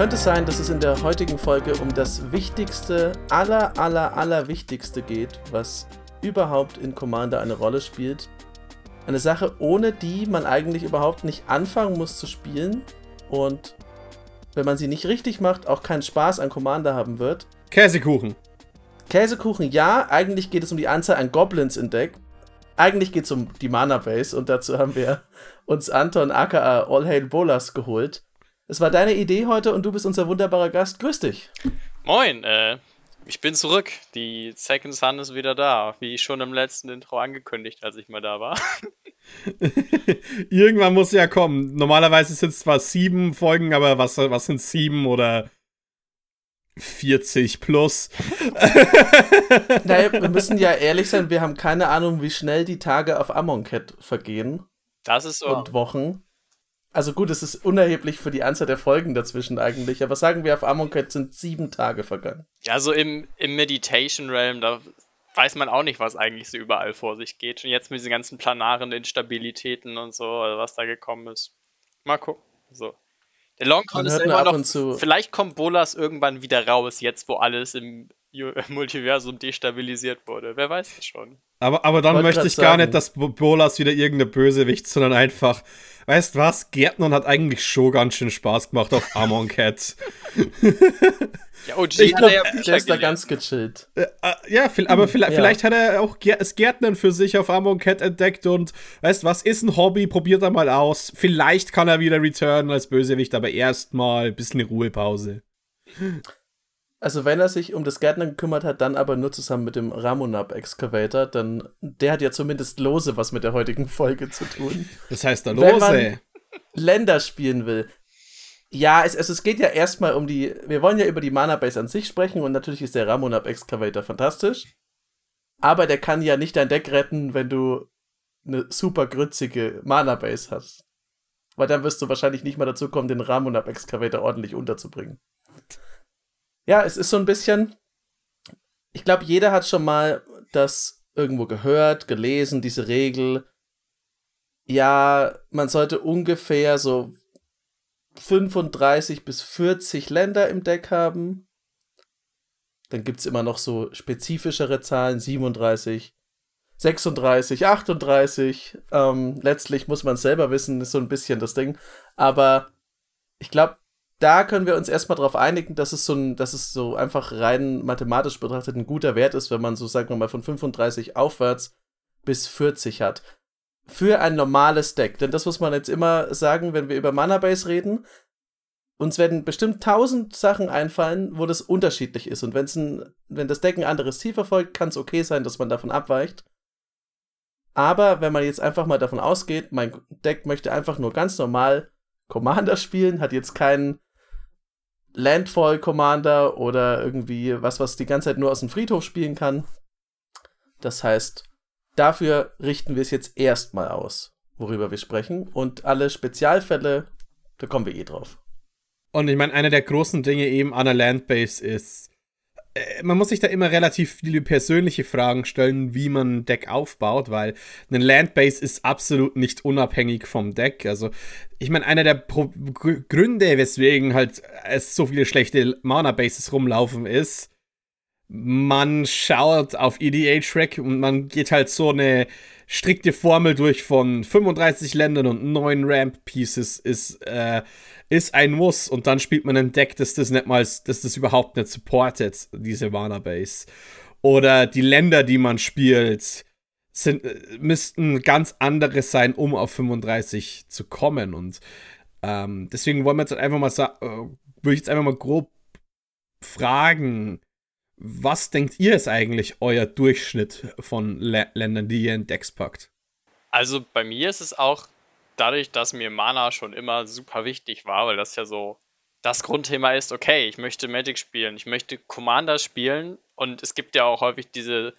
könnte sein, dass es in der heutigen Folge um das wichtigste, aller, aller, aller wichtigste geht, was überhaupt in Commander eine Rolle spielt. Eine Sache, ohne die man eigentlich überhaupt nicht anfangen muss zu spielen und wenn man sie nicht richtig macht, auch keinen Spaß an Commander haben wird. Käsekuchen. Käsekuchen, ja. Eigentlich geht es um die Anzahl an Goblins in Deck. Eigentlich geht es um die Mana Base und dazu haben wir uns Anton aka All Hail Bolas geholt. Es war deine Idee heute und du bist unser wunderbarer Gast. Grüß dich. Moin, äh, ich bin zurück. Die Second Sun ist wieder da, wie schon im letzten Intro angekündigt, als ich mal da war. Irgendwann muss ja kommen. Normalerweise sind es zwar sieben Folgen, aber was, was sind sieben oder 40 plus. naja, wir müssen ja ehrlich sein, wir haben keine Ahnung, wie schnell die Tage auf Amonkhet vergehen. Das ist so. Und Wochen. Also gut, es ist unerheblich für die Anzahl der Folgen dazwischen eigentlich, aber sagen wir, auf Amonkhet sind sieben Tage vergangen. Ja, so im, im Meditation Realm, da weiß man auch nicht, was eigentlich so überall vor sich geht. Und jetzt mit diesen ganzen planaren Instabilitäten und so, was da gekommen ist. Mal gucken. So. Der Longcon ist immer noch. Vielleicht kommt Bolas irgendwann wieder raus, jetzt wo alles im Multiversum destabilisiert wurde. Wer weiß das schon. Aber, aber dann möchte ich gar nicht, dass Bolas wieder irgendeine Bösewicht, sondern einfach, weißt was, Gärtner hat eigentlich schon ganz schön Spaß gemacht auf Amon Cat. ja, OG ich glaub, ja der ist da ganz gechillt. Äh, äh, ja, aber hm, vielleicht, ja. vielleicht hat er auch das Gärtnern für sich auf Amon Cat entdeckt und weißt was, ist ein Hobby, probiert er mal aus. Vielleicht kann er wieder returnen als Bösewicht, aber erstmal ein bisschen Ruhepause. Also wenn er sich um das Gärtner gekümmert hat, dann aber nur zusammen mit dem Ramonab Excavator, dann der hat ja zumindest lose was mit der heutigen Folge zu tun. Das heißt da lose. Wenn man Länder spielen will. Ja, es, es, es geht ja erstmal um die. Wir wollen ja über die Mana Base an sich sprechen und natürlich ist der Ramonab Excavator fantastisch. Aber der kann ja nicht dein Deck retten, wenn du eine super grützige Mana Base hast. Weil dann wirst du wahrscheinlich nicht mal dazu kommen, den Ramonab Excavator ordentlich unterzubringen ja, es ist so ein bisschen, ich glaube, jeder hat schon mal das irgendwo gehört, gelesen, diese Regel. Ja, man sollte ungefähr so 35 bis 40 Länder im Deck haben. Dann gibt es immer noch so spezifischere Zahlen, 37, 36, 38. Ähm, letztlich muss man selber wissen, ist so ein bisschen das Ding. Aber ich glaube, da können wir uns erstmal darauf einigen, dass es so ein, dass es so einfach rein mathematisch betrachtet ein guter Wert ist, wenn man so, sagen wir mal, von 35 aufwärts bis 40 hat. Für ein normales Deck. Denn das muss man jetzt immer sagen, wenn wir über Mana Base reden. Uns werden bestimmt tausend Sachen einfallen, wo das unterschiedlich ist. Und wenn's ein, wenn das Deck ein anderes Ziel verfolgt, kann es okay sein, dass man davon abweicht. Aber wenn man jetzt einfach mal davon ausgeht, mein Deck möchte einfach nur ganz normal Commander spielen, hat jetzt keinen Landfall Commander oder irgendwie was, was die ganze Zeit nur aus dem Friedhof spielen kann. Das heißt, dafür richten wir es jetzt erstmal aus, worüber wir sprechen. Und alle Spezialfälle, da kommen wir eh drauf. Und ich meine, einer der großen Dinge eben an der Landbase ist, man muss sich da immer relativ viele persönliche Fragen stellen, wie man ein Deck aufbaut, weil ein Landbase ist absolut nicht unabhängig vom Deck. Also, ich meine, einer der Pro Gründe, weswegen halt es so viele schlechte Mana-Bases rumlaufen, ist, man schaut auf EDH-Rack und man geht halt so eine strikte Formel durch von 35 Ländern und 9 Ramp-Pieces ist, äh, ist ein Muss und dann spielt man ein Deck, das das nicht mal, das das überhaupt nicht supportet, diese Mana Base. Oder die Länder, die man spielt, sind, äh, müssten ganz andere sein, um auf 35 zu kommen. Und ähm, deswegen wollen wir jetzt einfach mal sagen, äh, würde ich jetzt einfach mal grob fragen, was denkt ihr ist eigentlich euer Durchschnitt von L Ländern, die ihr in Decks packt? Also bei mir ist es auch dadurch, dass mir Mana schon immer super wichtig war, weil das ja so das Grundthema ist, okay, ich möchte Magic spielen, ich möchte Commander spielen und es gibt ja auch häufig diese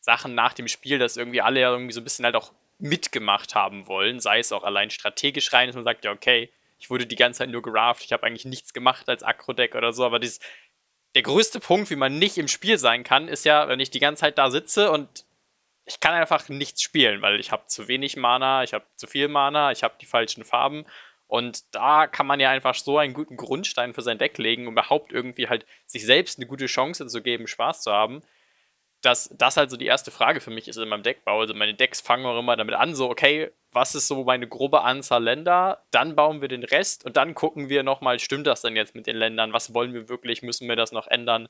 Sachen nach dem Spiel, dass irgendwie alle ja irgendwie so ein bisschen halt auch mitgemacht haben wollen, sei es auch allein strategisch rein, dass man sagt, ja, okay, ich wurde die ganze Zeit nur geraft, ich habe eigentlich nichts gemacht als Akro-Deck oder so, aber dieses, der größte Punkt, wie man nicht im Spiel sein kann, ist ja, wenn ich die ganze Zeit da sitze und ich kann einfach nichts spielen, weil ich habe zu wenig Mana, ich habe zu viel Mana, ich habe die falschen Farben Und da kann man ja einfach so einen guten Grundstein für sein Deck legen, um überhaupt irgendwie halt sich selbst eine gute Chance zu geben, Spaß zu haben. Dass das halt so die erste Frage für mich ist in meinem Deckbau. Also meine Decks fangen auch immer damit an, so, okay, was ist so meine grobe Anzahl Länder? Dann bauen wir den Rest und dann gucken wir nochmal, stimmt das denn jetzt mit den Ländern? Was wollen wir wirklich? Müssen wir das noch ändern?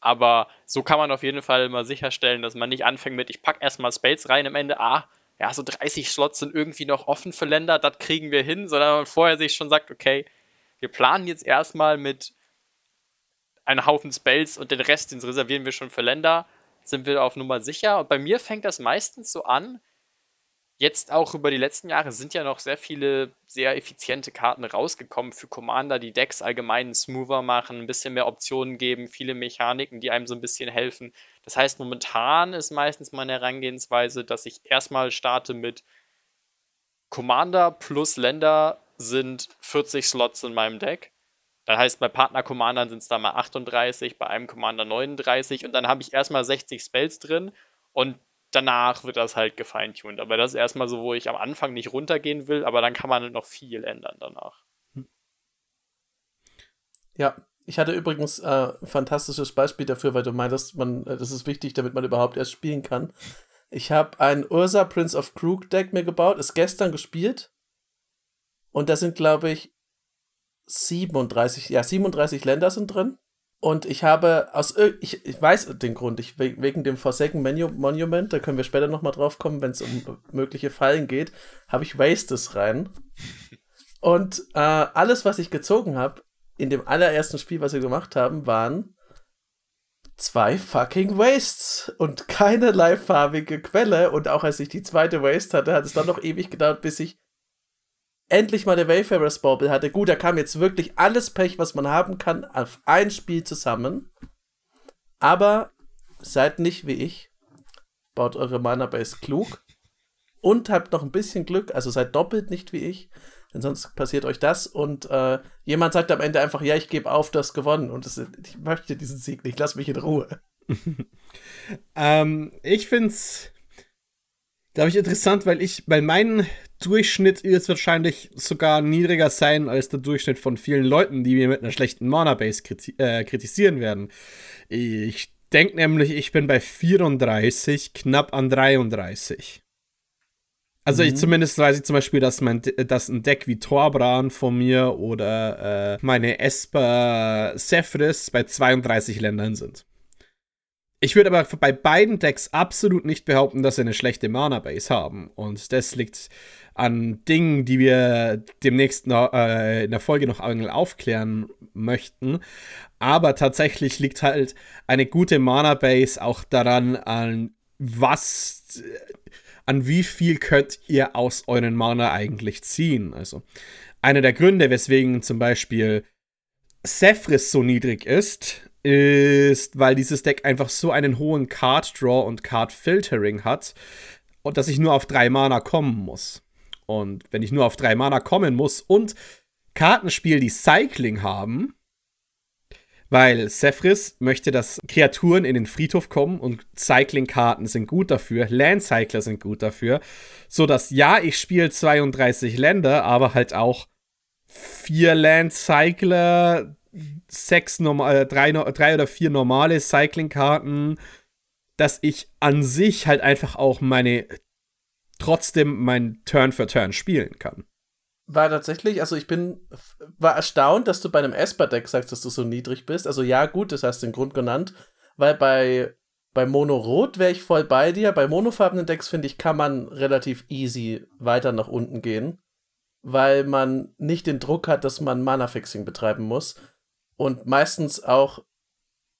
Aber so kann man auf jeden Fall mal sicherstellen, dass man nicht anfängt mit, ich packe erstmal Spells rein, am Ende, ah, ja, so 30 Slots sind irgendwie noch offen für Länder, das kriegen wir hin, sondern man vorher sich schon sagt, okay, wir planen jetzt erstmal mit einem Haufen Spells und den Rest, den reservieren wir schon für Länder, sind wir auf Nummer sicher. Und bei mir fängt das meistens so an, Jetzt auch über die letzten Jahre sind ja noch sehr viele sehr effiziente Karten rausgekommen für Commander, die Decks allgemein smoother machen, ein bisschen mehr Optionen geben, viele Mechaniken, die einem so ein bisschen helfen. Das heißt, momentan ist meistens meine Herangehensweise, dass ich erstmal starte mit Commander plus Länder sind 40 Slots in meinem Deck. Das heißt, bei Partner-Commandern sind es da mal 38, bei einem Commander 39 und dann habe ich erstmal 60 Spells drin und danach wird das halt gefeintuned. Aber das ist erstmal so, wo ich am Anfang nicht runtergehen will, aber dann kann man noch viel ändern danach. Ja, ich hatte übrigens äh, ein fantastisches Beispiel dafür, weil du meintest, man, äh, das ist wichtig, damit man überhaupt erst spielen kann. Ich habe ein Ursa Prince of Krug Deck mir gebaut, ist gestern gespielt. Und da sind, glaube ich, 37, ja, 37 Länder sind drin. Und ich habe aus ich, ich weiß den Grund, ich, wegen dem Forsaken Monument, da können wir später nochmal drauf kommen, wenn es um mögliche Fallen geht, habe ich Wastes rein. Und äh, alles, was ich gezogen habe, in dem allerersten Spiel, was wir gemacht haben, waren zwei fucking Wastes und keine livefarbige Quelle. Und auch als ich die zweite Waste hatte, hat es dann noch ewig gedauert, bis ich endlich mal der Wayfarers Bauble hatte. Gut, da kam jetzt wirklich alles Pech, was man haben kann, auf ein Spiel zusammen. Aber seid nicht wie ich. Baut eure Mana-Base klug. Und habt noch ein bisschen Glück, also seid doppelt nicht wie ich. Denn sonst passiert euch das und äh, jemand sagt am Ende einfach, ja, ich gebe auf, das gewonnen. Und das, ich möchte diesen Sieg nicht, lass mich in Ruhe. ähm, ich find's glaube ich, interessant, weil ich, weil mein Durchschnitt wird wahrscheinlich sogar niedriger sein als der Durchschnitt von vielen Leuten, die mir mit einer schlechten Mana-Base kriti äh, kritisieren werden. Ich denke nämlich, ich bin bei 34, knapp an 33. Also ich mhm. zumindest weiß ich zum Beispiel, dass, mein, dass ein Deck wie Torbran von mir oder äh, meine Esper Sephris bei 32 Ländern sind. Ich würde aber bei beiden Decks absolut nicht behaupten, dass sie eine schlechte Mana-Base haben. Und das liegt an Dingen, die wir demnächst noch, äh, in der Folge noch aufklären möchten. Aber tatsächlich liegt halt eine gute Mana-Base auch daran, an was, an wie viel könnt ihr aus euren Mana eigentlich ziehen. Also, einer der Gründe, weswegen zum Beispiel Sephris so niedrig ist, ist, weil dieses Deck einfach so einen hohen Card Draw und Card Filtering hat, und dass ich nur auf drei Mana kommen muss. Und wenn ich nur auf drei Mana kommen muss und Kartenspiel, die Cycling haben, weil Sephris möchte, dass Kreaturen in den Friedhof kommen und Cycling-Karten sind gut dafür, Land-Cycler sind gut dafür, so dass ja, ich spiele 32 Länder, aber halt auch vier Land-Cycler, sechs normal, äh, drei, drei oder vier normale Cycling-Karten, dass ich an sich halt einfach auch meine trotzdem mein Turn für Turn spielen kann. War tatsächlich, also ich bin, war erstaunt, dass du bei einem Esper-Deck sagst, dass du so niedrig bist. Also ja, gut, das hast du den Grund genannt, weil bei, bei Mono-Rot wäre ich voll bei dir. Bei monofarbenen Decks, finde ich, kann man relativ easy weiter nach unten gehen, weil man nicht den Druck hat, dass man Mana-Fixing betreiben muss und meistens auch,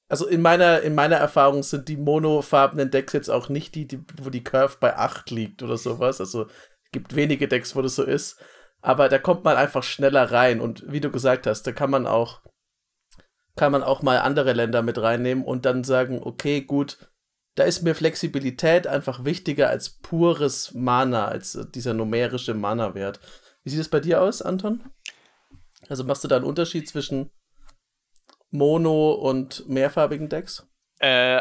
also in meiner, in meiner Erfahrung sind die monofarbenen Decks jetzt auch nicht die, die, wo die Curve bei 8 liegt oder sowas. Also es gibt wenige Decks, wo das so ist. Aber da kommt man einfach schneller rein. Und wie du gesagt hast, da kann man auch, kann man auch mal andere Länder mit reinnehmen und dann sagen, okay, gut, da ist mir Flexibilität einfach wichtiger als pures Mana, als dieser numerische Mana-Wert. Wie sieht es bei dir aus, Anton? Also machst du da einen Unterschied zwischen Mono- und mehrfarbigen Decks? Äh,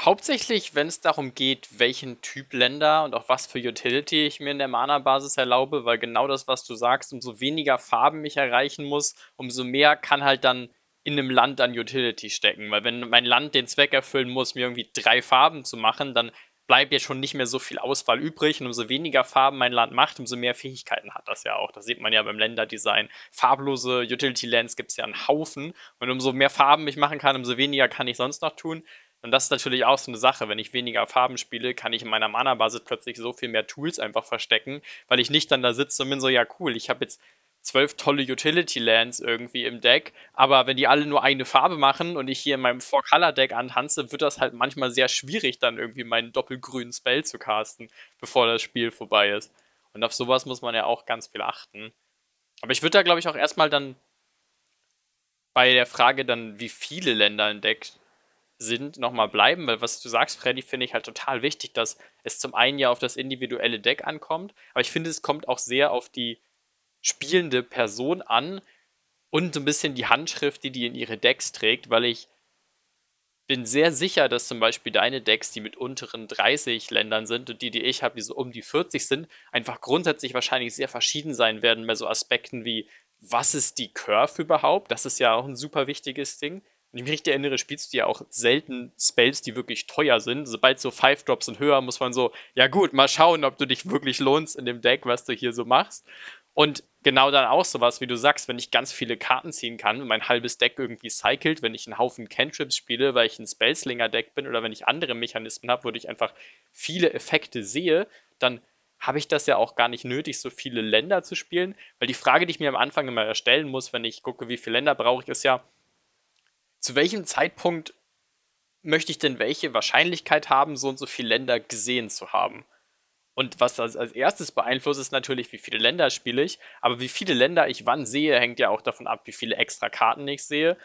Hauptsächlich, wenn es darum geht, welchen Typ Länder und auch was für Utility ich mir in der Mana-Basis erlaube, weil genau das, was du sagst, umso weniger Farben ich erreichen muss, umso mehr kann halt dann in einem Land an Utility stecken. Weil wenn mein Land den Zweck erfüllen muss, mir irgendwie drei Farben zu machen, dann bleibt jetzt schon nicht mehr so viel Auswahl übrig und umso weniger Farben mein Land macht, umso mehr Fähigkeiten hat das ja auch. Das sieht man ja beim Länderdesign. Farblose Utility Lands gibt es ja einen Haufen und umso mehr Farben ich machen kann, umso weniger kann ich sonst noch tun. Und das ist natürlich auch so eine Sache. Wenn ich weniger Farben spiele, kann ich in meiner Mana-Basis plötzlich so viel mehr Tools einfach verstecken, weil ich nicht dann da sitze und bin so, ja cool, ich habe jetzt zwölf tolle Utility Lands irgendwie im Deck, aber wenn die alle nur eine Farbe machen und ich hier in meinem Four Color Deck antanze, wird das halt manchmal sehr schwierig, dann irgendwie meinen doppelgrünen Spell zu casten, bevor das Spiel vorbei ist. Und auf sowas muss man ja auch ganz viel achten. Aber ich würde da, glaube ich, auch erstmal dann bei der Frage dann, wie viele Länder im Deck sind, nochmal bleiben, weil was du sagst, Freddy, finde ich halt total wichtig, dass es zum einen ja auf das individuelle Deck ankommt, aber ich finde, es kommt auch sehr auf die spielende Person an und so ein bisschen die Handschrift, die die in ihre Decks trägt, weil ich bin sehr sicher, dass zum Beispiel deine Decks, die mit unteren 30 Ländern sind und die, die ich habe, die so um die 40 sind, einfach grundsätzlich wahrscheinlich sehr verschieden sein werden bei so Aspekten wie, was ist die Curve überhaupt? Das ist ja auch ein super wichtiges Ding. Wenn ich mich richtig erinnere, spielst du ja auch selten Spells, die wirklich teuer sind. Sobald so 5 Drops und höher, muss man so, ja gut, mal schauen, ob du dich wirklich lohnst in dem Deck, was du hier so machst. Und genau dann auch sowas, wie du sagst, wenn ich ganz viele Karten ziehen kann mein halbes Deck irgendwie cycelt, wenn ich einen Haufen Cantrips spiele, weil ich ein Spellslinger-Deck bin oder wenn ich andere Mechanismen habe, wo ich einfach viele Effekte sehe, dann habe ich das ja auch gar nicht nötig, so viele Länder zu spielen. Weil die Frage, die ich mir am Anfang immer erstellen muss, wenn ich gucke, wie viele Länder brauche ich, ist ja, zu welchem Zeitpunkt möchte ich denn welche Wahrscheinlichkeit haben, so und so viele Länder gesehen zu haben? Und was als, als erstes beeinflusst, ist natürlich, wie viele Länder spiele ich. Aber wie viele Länder ich wann sehe, hängt ja auch davon ab, wie viele extra Karten ich sehe.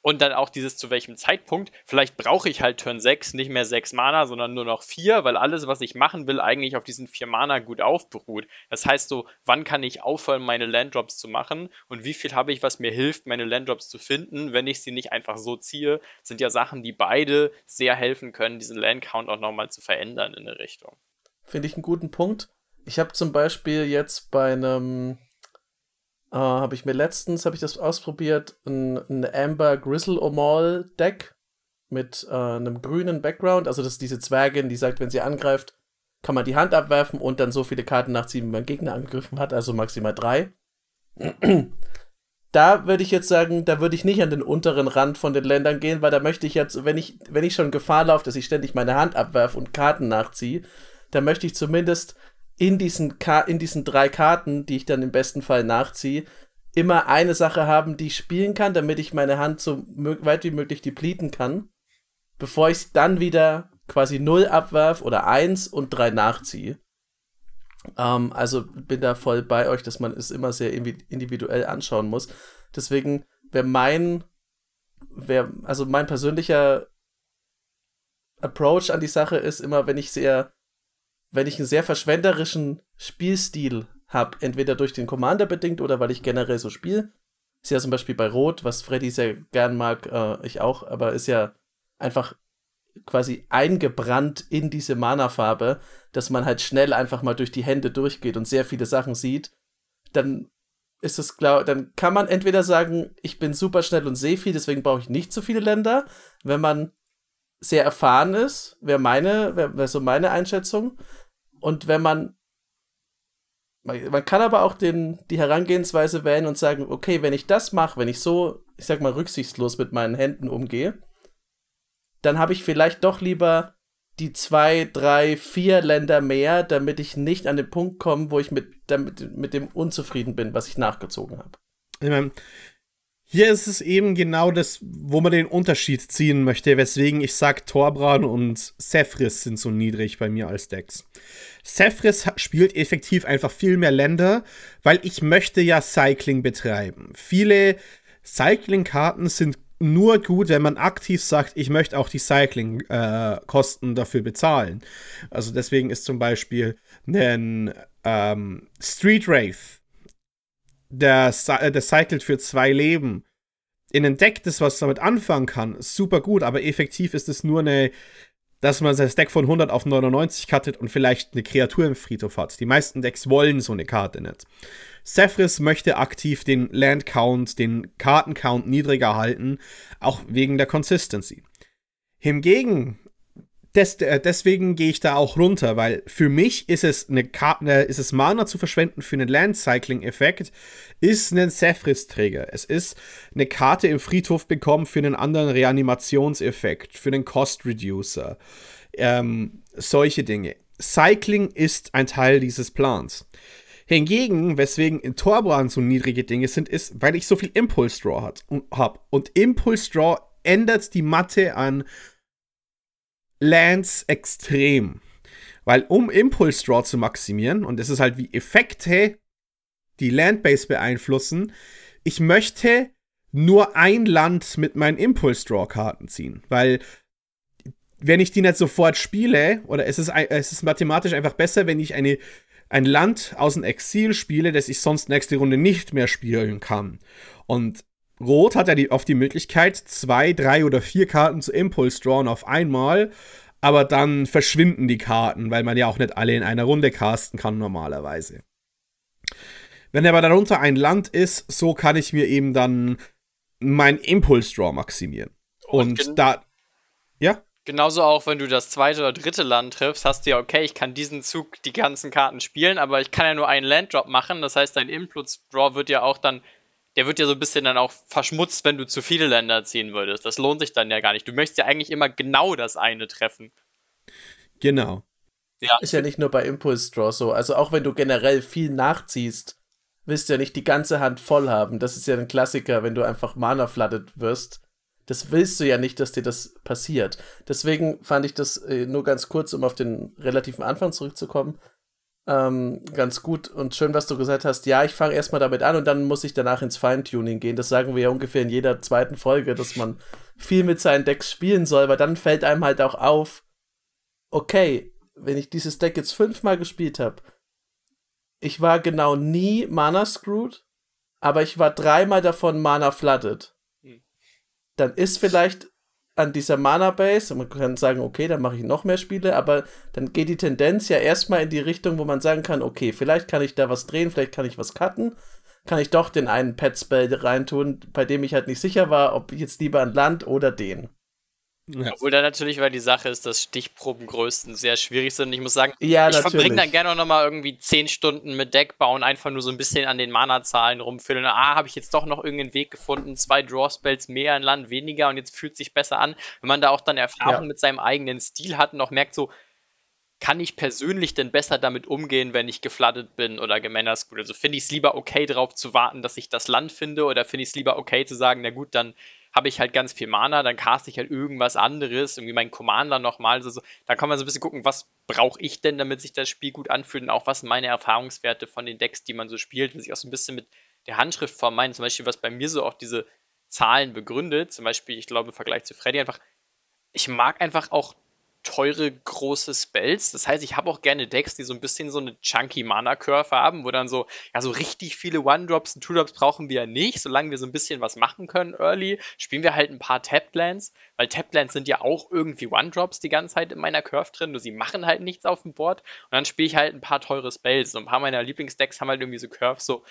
Und dann auch dieses zu welchem Zeitpunkt. Vielleicht brauche ich halt Turn 6 nicht mehr 6 Mana, sondern nur noch 4, weil alles, was ich machen will, eigentlich auf diesen 4 Mana gut aufberuht. Das heißt so, wann kann ich aufhören, meine Landdrops zu machen und wie viel habe ich, was mir hilft, meine Landdrops zu finden, wenn ich sie nicht einfach so ziehe, sind ja Sachen, die beide sehr helfen können, diesen Landcount auch nochmal zu verändern in eine Richtung. Finde ich einen guten Punkt. Ich habe zum Beispiel jetzt bei einem äh, habe ich mir letztens, habe ich das ausprobiert, ein, ein Amber Grizzle Omal Deck mit äh, einem grünen Background. Also das ist diese Zwergin, die sagt, wenn sie angreift, kann man die Hand abwerfen und dann so viele Karten nachziehen, wie man Gegner angegriffen hat, also maximal drei. da würde ich jetzt sagen, da würde ich nicht an den unteren Rand von den Ländern gehen, weil da möchte ich jetzt, wenn ich, wenn ich schon Gefahr laufe, dass ich ständig meine Hand abwerfe und Karten nachziehe, dann möchte ich zumindest in diesen, in diesen drei Karten, die ich dann im besten Fall nachziehe, immer eine Sache haben, die ich spielen kann, damit ich meine Hand so weit wie möglich depleten kann, bevor ich dann wieder quasi 0 abwerf oder 1 und 3 nachziehe. Ähm, also bin da voll bei euch, dass man es immer sehr individuell anschauen muss. Deswegen wäre mein, wär, also mein persönlicher Approach an die Sache ist immer, wenn ich sehr wenn ich einen sehr verschwenderischen Spielstil habe, entweder durch den Commander bedingt oder weil ich generell so spiele, ist ja zum Beispiel bei Rot, was Freddy sehr gern mag, äh, ich auch, aber ist ja einfach quasi eingebrannt in diese Mana-Farbe, dass man halt schnell einfach mal durch die Hände durchgeht und sehr viele Sachen sieht, dann ist es klar, dann kann man entweder sagen, ich bin super schnell und sehe viel, deswegen brauche ich nicht so viele Länder. Wenn man sehr erfahren ist, wäre meine, wäre wär so meine Einschätzung. Und wenn man man kann aber auch den, die Herangehensweise wählen und sagen, okay, wenn ich das mache, wenn ich so, ich sag mal, rücksichtslos mit meinen Händen umgehe, dann habe ich vielleicht doch lieber die zwei, drei, vier Länder mehr, damit ich nicht an den Punkt komme, wo ich mit, damit, mit dem unzufrieden bin, was ich nachgezogen habe. Ich meine, hier ist es eben genau das, wo man den Unterschied ziehen möchte, weswegen ich sage, Torbran und Sephris sind so niedrig bei mir als Decks. Sephris spielt effektiv einfach viel mehr Länder, weil ich möchte ja Cycling betreiben. Viele Cycling-Karten sind nur gut, wenn man aktiv sagt, ich möchte auch die Cycling-Kosten äh, dafür bezahlen. Also deswegen ist zum Beispiel ein ähm, Street Wraith der, äh, der cycelt für zwei Leben. In ein Deck, das was damit anfangen kann, super gut, aber effektiv ist es nur eine dass man sein Deck von 100 auf 99 cuttet und vielleicht eine Kreatur im Friedhof hat. Die meisten Decks wollen so eine Karte nicht. Cephris möchte aktiv den Land Count, den Karten Count niedriger halten, auch wegen der Consistency. Hingegen des, äh, deswegen gehe ich da auch runter, weil für mich ist es eine Karte, äh, ist es Mana zu verschwenden für einen Land Cycling Effekt, ist ein Cephris Träger. Es ist eine Karte im Friedhof bekommen für einen anderen Reanimationseffekt, für einen Cost Reducer. Ähm, solche Dinge. Cycling ist ein Teil dieses Plans. Hingegen, weswegen in Torbrand so niedrige Dinge sind, ist, weil ich so viel Impulse Draw habe. Und Impulse Draw ändert die Matte an Lands extrem. Weil um Impulse Draw zu maximieren, und das ist halt wie Effekte, die Landbase beeinflussen, ich möchte nur ein Land mit meinen Impulse Draw Karten ziehen. Weil wenn ich die nicht sofort spiele, oder es ist, es ist mathematisch einfach besser, wenn ich eine, ein Land aus dem Exil spiele, das ich sonst nächste Runde nicht mehr spielen kann. Und Rot hat ja die, oft die Möglichkeit, zwei, drei oder vier Karten zu Impulse drawn auf einmal, aber dann verschwinden die Karten, weil man ja auch nicht alle in einer Runde casten kann normalerweise. Wenn aber darunter ein Land ist, so kann ich mir eben dann mein Impulse Draw maximieren. Und, Und da. Ja? Genauso auch, wenn du das zweite oder dritte Land triffst, hast du ja, okay, ich kann diesen Zug die ganzen Karten spielen, aber ich kann ja nur einen Landdrop machen. Das heißt, dein Impulse Draw wird ja auch dann der wird ja so ein bisschen dann auch verschmutzt, wenn du zu viele Länder ziehen würdest. Das lohnt sich dann ja gar nicht. Du möchtest ja eigentlich immer genau das eine treffen. Genau. Ja. Ist ja nicht nur bei Impulse Draw so. Also auch wenn du generell viel nachziehst, willst du ja nicht die ganze Hand voll haben. Das ist ja ein Klassiker, wenn du einfach Mana flooded wirst. Das willst du ja nicht, dass dir das passiert. Deswegen fand ich das äh, nur ganz kurz, um auf den relativen Anfang zurückzukommen ähm, ganz gut und schön, was du gesagt hast. Ja, ich fange erstmal damit an und dann muss ich danach ins Feintuning gehen. Das sagen wir ja ungefähr in jeder zweiten Folge, dass man viel mit seinen Decks spielen soll, weil dann fällt einem halt auch auf, okay, wenn ich dieses Deck jetzt fünfmal gespielt habe, ich war genau nie Mana screwed, aber ich war dreimal davon Mana flooded. Hm. Dann ist vielleicht an dieser Mana-Base. Man kann sagen, okay, dann mache ich noch mehr Spiele, aber dann geht die Tendenz ja erstmal in die Richtung, wo man sagen kann, okay, vielleicht kann ich da was drehen, vielleicht kann ich was cutten. Kann ich doch den einen Pet-Spell reintun, bei dem ich halt nicht sicher war, ob ich jetzt lieber an Land oder den. Ja. Obwohl da natürlich, weil die Sache ist, dass Stichprobengrößen sehr schwierig sind. Ich muss sagen, ja, ich verbringe dann gerne auch nochmal irgendwie 10 Stunden mit Deck bauen, einfach nur so ein bisschen an den Mana-Zahlen rumfüllen. Ah, habe ich jetzt doch noch irgendeinen Weg gefunden, zwei Draw-Spells mehr, ein Land weniger und jetzt fühlt sich besser an. Wenn man da auch dann Erfahrung ja. mit seinem eigenen Stil hat und auch merkt so, kann ich persönlich denn besser damit umgehen, wenn ich gefloodet bin oder gemanascrewed? Also finde ich es lieber okay, darauf zu warten, dass ich das Land finde oder finde ich es lieber okay zu sagen, na gut, dann habe ich halt ganz viel Mana, dann cast ich halt irgendwas anderes, irgendwie meinen Commander nochmal. Also, da kann man so ein bisschen gucken, was brauche ich denn, damit sich das Spiel gut anfühlt und auch was sind meine Erfahrungswerte von den Decks, die man so spielt, und sich auch so ein bisschen mit der Handschrift vermeiden. Zum Beispiel, was bei mir so auch diese Zahlen begründet, zum Beispiel, ich glaube, im Vergleich zu Freddy einfach, ich mag einfach auch teure, große Spells. Das heißt, ich habe auch gerne Decks, die so ein bisschen so eine chunky Mana-Curve haben, wo dann so, ja, so richtig viele One-Drops und Two-Drops brauchen wir ja nicht. Solange wir so ein bisschen was machen können early, spielen wir halt ein paar Tapped-Lands, weil Tapped-Lands sind ja auch irgendwie One-Drops die ganze Zeit in meiner Curve drin, nur sie machen halt nichts auf dem Board. Und dann spiele ich halt ein paar teure Spells. So ein paar meiner Lieblingsdecks haben halt irgendwie so Curves, so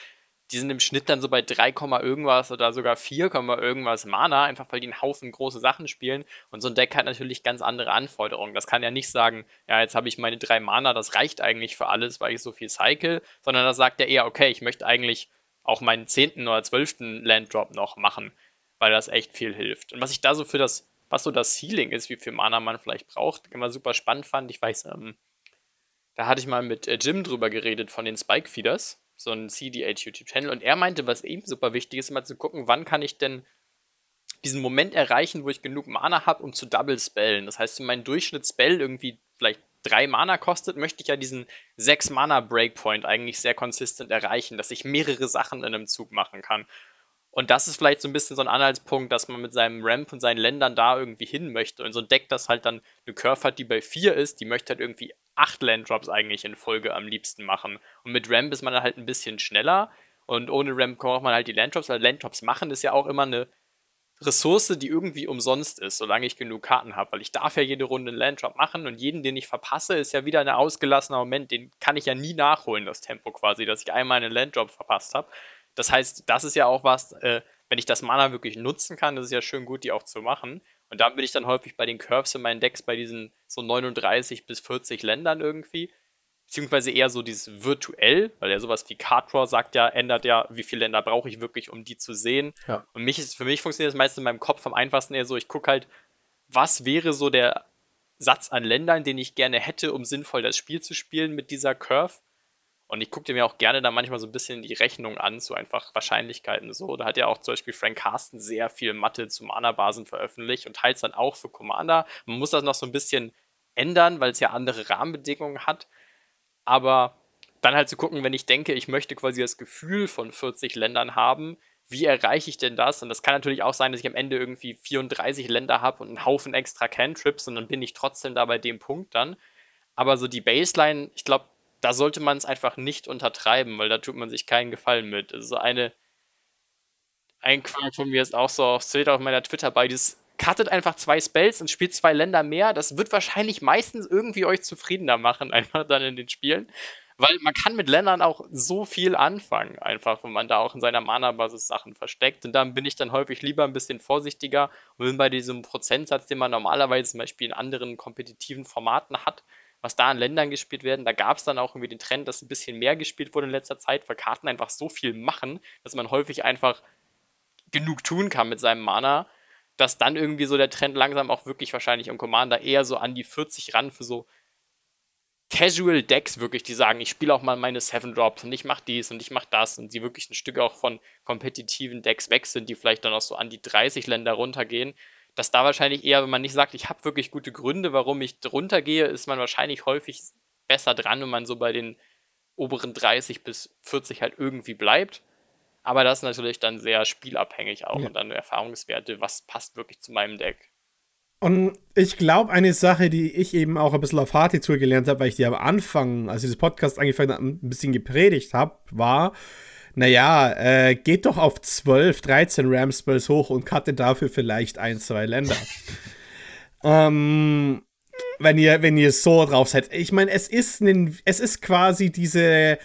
die sind im Schnitt dann so bei 3, irgendwas oder sogar 4, irgendwas Mana, einfach weil die einen Haufen große Sachen spielen. Und so ein Deck hat natürlich ganz andere Anforderungen. Das kann ja nicht sagen, ja, jetzt habe ich meine 3 Mana, das reicht eigentlich für alles, weil ich so viel cycle, sondern das sagt er eher, okay, ich möchte eigentlich auch meinen 10. oder 12. Landdrop noch machen, weil das echt viel hilft. Und was ich da so für das, was so das Ceiling ist, wie viel Mana man vielleicht braucht, immer super spannend fand, ich weiß, ähm, da hatte ich mal mit äh, Jim drüber geredet von den Spike Feeders so ein CDH YouTube-Channel. Und er meinte, was ihm super wichtig ist, immer zu gucken, wann kann ich denn diesen Moment erreichen, wo ich genug Mana habe, um zu Double Spellen. Das heißt, wenn mein Durchschnittsspell irgendwie vielleicht drei Mana kostet, möchte ich ja diesen sechs Mana Breakpoint eigentlich sehr konsistent erreichen, dass ich mehrere Sachen in einem Zug machen kann. Und das ist vielleicht so ein bisschen so ein Anhaltspunkt, dass man mit seinem Ramp und seinen Ländern da irgendwie hin möchte. Und so ein Deck, das halt dann eine Curve hat, die bei 4 ist, die möchte halt irgendwie 8 Landdrops eigentlich in Folge am liebsten machen. Und mit Ramp ist man dann halt ein bisschen schneller. Und ohne Ramp braucht man halt die Landdrops, weil Landdrops machen ist ja auch immer eine Ressource, die irgendwie umsonst ist, solange ich genug Karten habe, weil ich darf ja jede Runde einen Landdrop machen und jeden, den ich verpasse, ist ja wieder ein ausgelassener Moment, den kann ich ja nie nachholen, das Tempo quasi, dass ich einmal einen Landdrop verpasst habe. Das heißt, das ist ja auch was, äh, wenn ich das Mana wirklich nutzen kann, das ist ja schön gut, die auch zu machen. Und da bin ich dann häufig bei den Curves in meinen Decks bei diesen so 39 bis 40 Ländern irgendwie beziehungsweise eher so dieses virtuell, weil ja sowas wie Card Draw sagt ja, ändert ja, wie viele Länder brauche ich wirklich, um die zu sehen. Ja. Und mich ist, für mich funktioniert das meistens in meinem Kopf am einfachsten eher so, ich gucke halt, was wäre so der Satz an Ländern, den ich gerne hätte, um sinnvoll das Spiel zu spielen mit dieser Curve. Und ich gucke mir auch gerne da manchmal so ein bisschen die Rechnung an, so einfach Wahrscheinlichkeiten so. Da hat ja auch zum Beispiel Frank Carsten sehr viel Mathe zu Mana-Basen veröffentlicht und teilt es dann auch für Commander. Man muss das noch so ein bisschen ändern, weil es ja andere Rahmenbedingungen hat aber dann halt zu gucken, wenn ich denke, ich möchte quasi das Gefühl von 40 Ländern haben, wie erreiche ich denn das? Und das kann natürlich auch sein, dass ich am Ende irgendwie 34 Länder habe und einen Haufen extra Cantrips und dann bin ich trotzdem da bei dem Punkt dann. Aber so die Baseline, ich glaube, da sollte man es einfach nicht untertreiben, weil da tut man sich keinen Gefallen mit. Also eine, ein Quark von mir ist auch so, steht auf meiner Twitter bei, dieses cuttet einfach zwei Spells und spielt zwei Länder mehr. Das wird wahrscheinlich meistens irgendwie euch zufriedener machen, einfach dann in den Spielen. Weil man kann mit Ländern auch so viel anfangen, einfach, wenn man da auch in seiner Mana-Basis Sachen versteckt. Und dann bin ich dann häufig lieber ein bisschen vorsichtiger und bin bei diesem Prozentsatz, den man normalerweise zum Beispiel in anderen kompetitiven Formaten hat, was da an Ländern gespielt werden. Da gab es dann auch irgendwie den Trend, dass ein bisschen mehr gespielt wurde in letzter Zeit, weil Karten einfach so viel machen, dass man häufig einfach genug tun kann mit seinem Mana dass dann irgendwie so der Trend langsam auch wirklich wahrscheinlich im Commander eher so an die 40 ran für so Casual Decks wirklich, die sagen, ich spiele auch mal meine Seven Drops und ich mache dies und ich mache das und die wirklich ein Stück auch von kompetitiven Decks weg sind, die vielleicht dann auch so an die 30 Länder runtergehen. Dass da wahrscheinlich eher, wenn man nicht sagt, ich habe wirklich gute Gründe, warum ich runtergehe, ist man wahrscheinlich häufig besser dran, wenn man so bei den oberen 30 bis 40 halt irgendwie bleibt. Aber das ist natürlich dann sehr spielabhängig auch ja. und dann Erfahrungswerte, was passt wirklich zu meinem Deck. Und ich glaube, eine Sache, die ich eben auch ein bisschen auf Harditour gelernt habe, weil ich die am Anfang, als ich das Podcast angefangen habe, ein bisschen gepredigt habe, war, naja, äh, geht doch auf 12, 13 Ram-Spells hoch und cutte dafür vielleicht ein, zwei Länder. ähm, wenn ihr, wenn ihr so drauf seid. Ich meine, es ist, es ist quasi diese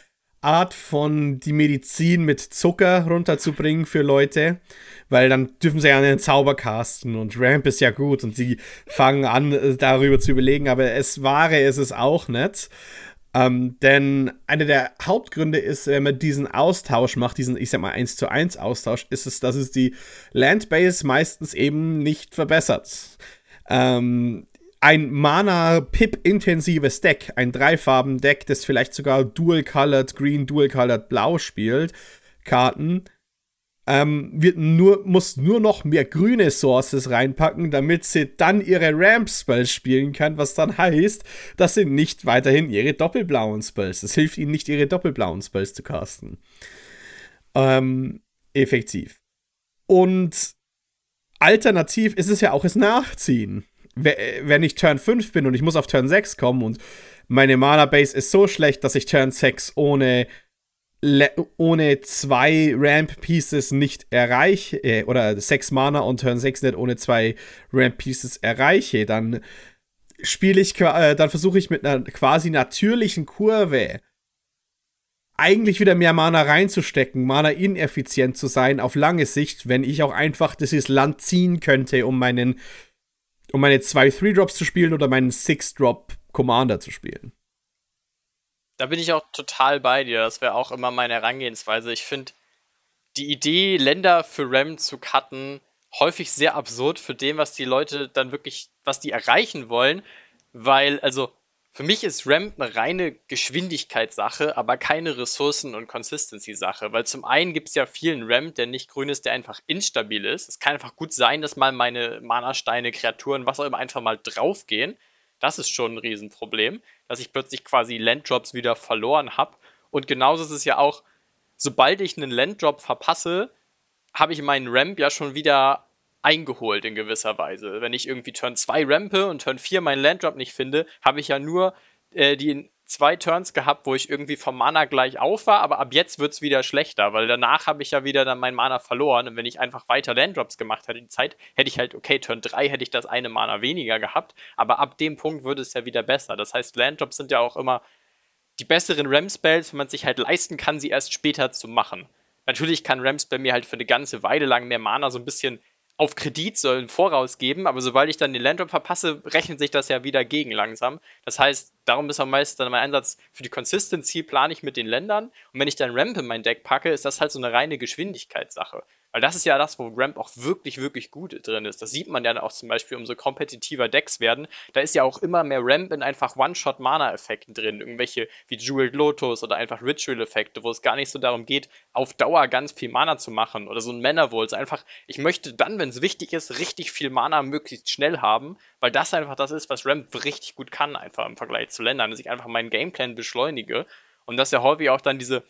Art von die Medizin mit Zucker runterzubringen für Leute, weil dann dürfen sie ja einen Zauber casten und Ramp ist ja gut und sie fangen an, äh, darüber zu überlegen, aber es wahre ist es auch nicht. Ähm, denn einer der Hauptgründe ist, wenn man diesen Austausch macht, diesen, ich sag mal, 1 zu 1 Austausch, ist es, dass es die Landbase meistens eben nicht verbessert. Ähm, ein Mana-Pip-intensives Deck, ein Dreifarben-Deck, das vielleicht sogar Dual-Colored Green, Dual-Colored Blau spielt, Karten, ähm, wird nur, muss nur noch mehr grüne Sources reinpacken, damit sie dann ihre Ramp-Spells spielen kann, was dann heißt, dass sie nicht weiterhin ihre doppelblauen Spells, das hilft ihnen nicht, ihre doppelblauen Spells zu casten. Ähm, effektiv. Und alternativ ist es ja auch das Nachziehen wenn ich Turn 5 bin und ich muss auf Turn 6 kommen und meine Mana-Base ist so schlecht, dass ich Turn 6 ohne, ohne zwei Ramp-Pieces nicht erreiche, äh, oder 6 Mana und Turn 6 nicht ohne zwei Ramp-Pieces erreiche, dann spiele ich, äh, dann versuche ich mit einer quasi natürlichen Kurve eigentlich wieder mehr Mana reinzustecken, Mana ineffizient zu sein auf lange Sicht, wenn ich auch einfach dieses Land ziehen könnte, um meinen um meine zwei Three-Drops zu spielen oder meinen Six-Drop Commander zu spielen. Da bin ich auch total bei dir. Das wäre auch immer meine Herangehensweise. Ich finde die Idee, Länder für RAM zu cutten, häufig sehr absurd für dem, was die Leute dann wirklich, was die erreichen wollen. Weil, also, für mich ist Ramp eine reine Geschwindigkeitssache, aber keine Ressourcen- und Consistency-Sache. Weil zum einen gibt es ja vielen Ramp, der nicht grün ist, der einfach instabil ist. Es kann einfach gut sein, dass mal meine Mana-Steine, Kreaturen, was auch immer, einfach mal draufgehen. Das ist schon ein Riesenproblem, dass ich plötzlich quasi Landdrops wieder verloren habe. Und genauso ist es ja auch, sobald ich einen Landdrop verpasse, habe ich meinen Ramp ja schon wieder eingeholt in gewisser Weise. Wenn ich irgendwie Turn 2 rampe und Turn 4 meinen Landdrop nicht finde, habe ich ja nur äh, die zwei Turns gehabt, wo ich irgendwie vom Mana gleich auf war, aber ab jetzt wird es wieder schlechter, weil danach habe ich ja wieder dann mein Mana verloren und wenn ich einfach weiter Landdrops gemacht hätte, die Zeit, hätte ich halt, okay, Turn 3 hätte ich das eine Mana weniger gehabt, aber ab dem Punkt würde es ja wieder besser. Das heißt, Landdrops sind ja auch immer die besseren Ram-Spells, wenn man sich halt leisten kann, sie erst später zu machen. Natürlich kann Rams bei mir halt für eine ganze Weile lang mehr Mana so ein bisschen auf Kredit sollen vorausgeben, aber sobald ich dann den Landdrop verpasse, rechnet sich das ja wieder gegen langsam. Das heißt, darum ist am meisten dann mein Einsatz für die Consistency, plane ich mit den Ländern. Und wenn ich dann Ramp in mein Deck packe, ist das halt so eine reine Geschwindigkeitssache. Weil das ist ja das, wo Ramp auch wirklich, wirklich gut drin ist. Das sieht man ja auch zum Beispiel, umso kompetitiver Decks werden. Da ist ja auch immer mehr Ramp in einfach One-Shot-Mana-Effekten drin. Irgendwelche wie Jeweled Lotus oder einfach Ritual-Effekte, wo es gar nicht so darum geht, auf Dauer ganz viel Mana zu machen. Oder so ein Mana Volts. Einfach, ich möchte dann, wenn es wichtig ist, richtig viel Mana möglichst schnell haben, weil das einfach das ist, was Ramp richtig gut kann, einfach im Vergleich zu Ländern. Dass ich einfach meinen Gameplan beschleunige. Und dass ja häufig auch dann diese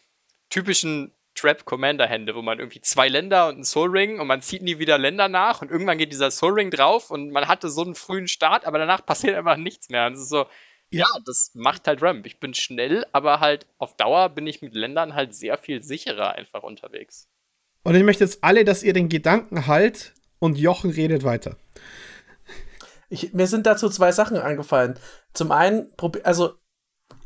typischen Trap-Commander-Hände, wo man irgendwie zwei Länder und einen Soul Ring und man zieht nie wieder Länder nach und irgendwann geht dieser Soul Ring drauf und man hatte so einen frühen Start, aber danach passiert einfach nichts mehr. Und es ist so, ja, das macht halt Ramp. Ich bin schnell, aber halt auf Dauer bin ich mit Ländern halt sehr viel sicherer einfach unterwegs. Und ich möchte jetzt alle, dass ihr den Gedanken halt und Jochen redet weiter. Ich, mir sind dazu zwei Sachen eingefallen. Zum einen, also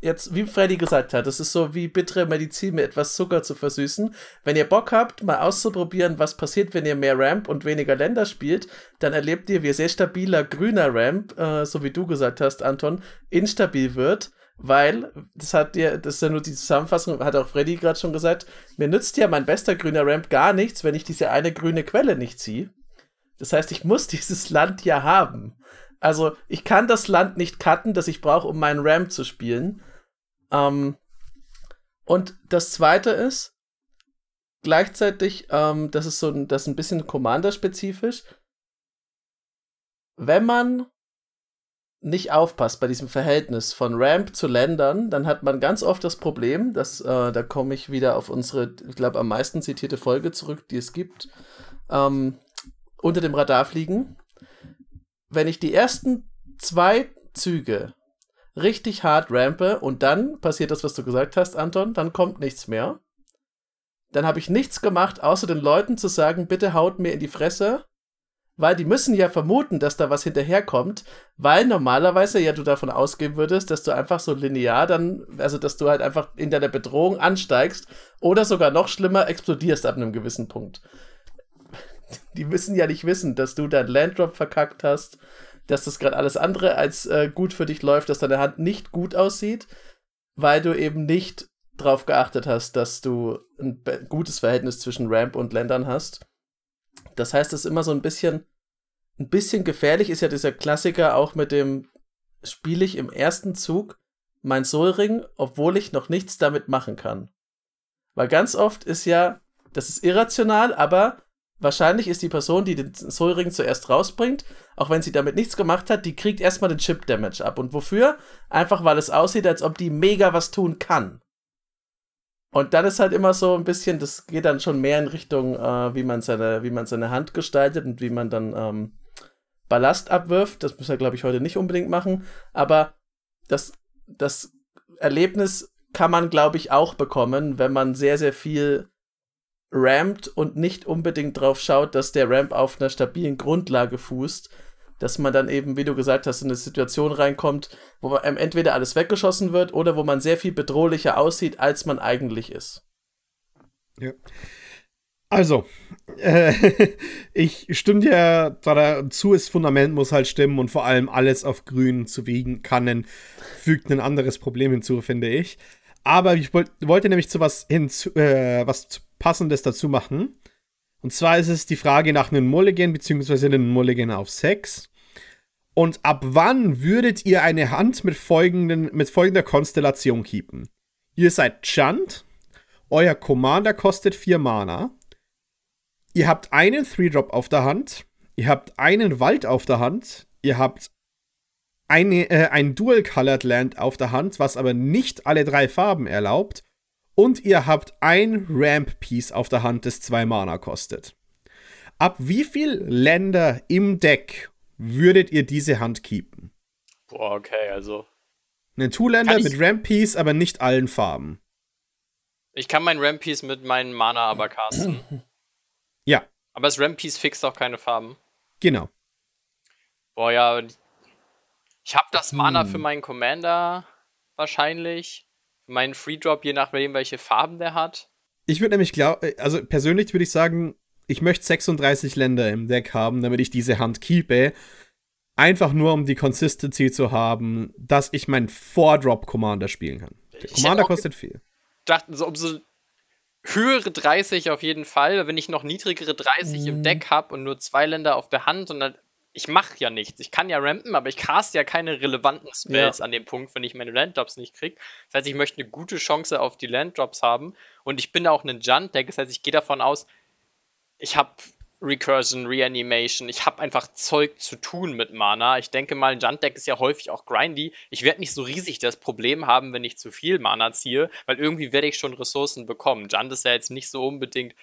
jetzt, wie Freddy gesagt hat, das ist so wie bittere Medizin mit etwas Zucker zu versüßen. Wenn ihr Bock habt, mal auszuprobieren, was passiert, wenn ihr mehr Ramp und weniger Länder spielt, dann erlebt ihr, wie sehr stabiler grüner Ramp, äh, so wie du gesagt hast, Anton, instabil wird. Weil, das hat dir, das ist ja nur die Zusammenfassung, hat auch Freddy gerade schon gesagt, mir nützt ja mein bester grüner Ramp gar nichts, wenn ich diese eine grüne Quelle nicht ziehe. Das heißt, ich muss dieses Land ja haben. Also, ich kann das Land nicht cutten, das ich brauche, um meinen Ramp zu spielen. Ähm, und das zweite ist, gleichzeitig, ähm, das ist so ein, das ist ein bisschen Commander-spezifisch. Wenn man nicht aufpasst bei diesem Verhältnis von Ramp zu Ländern, dann hat man ganz oft das Problem, dass, äh, da komme ich wieder auf unsere, ich glaube, am meisten zitierte Folge zurück, die es gibt, ähm, unter dem Radar fliegen. Wenn ich die ersten zwei Züge richtig hart rampe und dann passiert das, was du gesagt hast, Anton, dann kommt nichts mehr. Dann habe ich nichts gemacht, außer den Leuten zu sagen, bitte haut mir in die Fresse, weil die müssen ja vermuten, dass da was hinterherkommt, weil normalerweise ja du davon ausgehen würdest, dass du einfach so linear dann, also dass du halt einfach in deiner Bedrohung ansteigst oder sogar noch schlimmer explodierst ab einem gewissen Punkt. Die müssen ja nicht wissen, dass du dein Landdrop verkackt hast, dass das gerade alles andere als äh, gut für dich läuft, dass deine Hand nicht gut aussieht, weil du eben nicht darauf geachtet hast, dass du ein gutes Verhältnis zwischen Ramp und Ländern hast. Das heißt, es ist immer so ein bisschen, ein bisschen gefährlich ist ja dieser Klassiker auch mit dem spiele ich im ersten Zug mein Soulring, obwohl ich noch nichts damit machen kann. Weil ganz oft ist ja, das ist irrational, aber wahrscheinlich ist die Person, die den Soul zuerst rausbringt, auch wenn sie damit nichts gemacht hat, die kriegt erstmal den Chip Damage ab. Und wofür? Einfach weil es aussieht, als ob die mega was tun kann. Und dann ist halt immer so ein bisschen, das geht dann schon mehr in Richtung, äh, wie, man seine, wie man seine Hand gestaltet und wie man dann ähm, Ballast abwirft. Das muss er, glaube ich, heute nicht unbedingt machen. Aber das, das Erlebnis kann man, glaube ich, auch bekommen, wenn man sehr, sehr viel rampt und nicht unbedingt drauf schaut, dass der Ramp auf einer stabilen Grundlage fußt, dass man dann eben, wie du gesagt hast, in eine Situation reinkommt, wo einem entweder alles weggeschossen wird oder wo man sehr viel bedrohlicher aussieht, als man eigentlich ist. Ja. Also, äh, ich stimme dir dazu, das Fundament muss halt stimmen und vor allem alles auf grün zu wiegen kann, fügt ein anderes Problem hinzu, finde ich. Aber ich wollt, wollte nämlich zu was, hinzu, äh, was Passendes dazu machen. Und zwar ist es die Frage nach einem Mulligan bzw. einem Mulligan auf 6. Und ab wann würdet ihr eine Hand mit, folgenden, mit folgender Konstellation keepen? Ihr seid Chant, euer Commander kostet 4 Mana, ihr habt einen 3-Drop auf der Hand, ihr habt einen Wald auf der Hand, ihr habt eine, äh, ein Dual-Colored Land auf der Hand, was aber nicht alle drei Farben erlaubt. Und ihr habt ein Ramp-Piece auf der Hand, das zwei Mana kostet. Ab wie viel Länder im Deck würdet ihr diese Hand keepen? Boah, okay, also Einen Two-Lander mit Rampiece, aber nicht allen Farben. Ich kann meinen Rampiece mit meinen Mana aber casten. Ja. Aber das Rampiece fixt auch keine Farben. Genau. Boah, ja. Ich habe das Mana hm. für meinen Commander wahrscheinlich. Meinen Free Drop, je nachdem, welche Farben der hat. Ich würde nämlich glauben, äh, also persönlich würde ich sagen, ich möchte 36 Länder im Deck haben, damit ich diese Hand keepe. Einfach nur, um die Consistency zu haben, dass ich meinen Four-Drop-Commander spielen kann. Der Commander kostet viel. dachte, so umso höhere 30 auf jeden Fall, wenn ich noch niedrigere 30 mhm. im Deck habe und nur zwei Länder auf der Hand und dann ich mache ja nichts. Ich kann ja rampen, aber ich cast ja keine relevanten Spells ja. an dem Punkt, wenn ich meine Landdrops nicht kriege. Das heißt, ich möchte eine gute Chance auf die Landdrops haben. Und ich bin auch ein Junt-Deck. Das heißt, ich gehe davon aus, ich habe Recursion, Reanimation. Ich habe einfach Zeug zu tun mit Mana. Ich denke mal, ein Junt-Deck ist ja häufig auch grindy. Ich werde nicht so riesig das Problem haben, wenn ich zu viel Mana ziehe, weil irgendwie werde ich schon Ressourcen bekommen. Junt ist ja jetzt nicht so unbedingt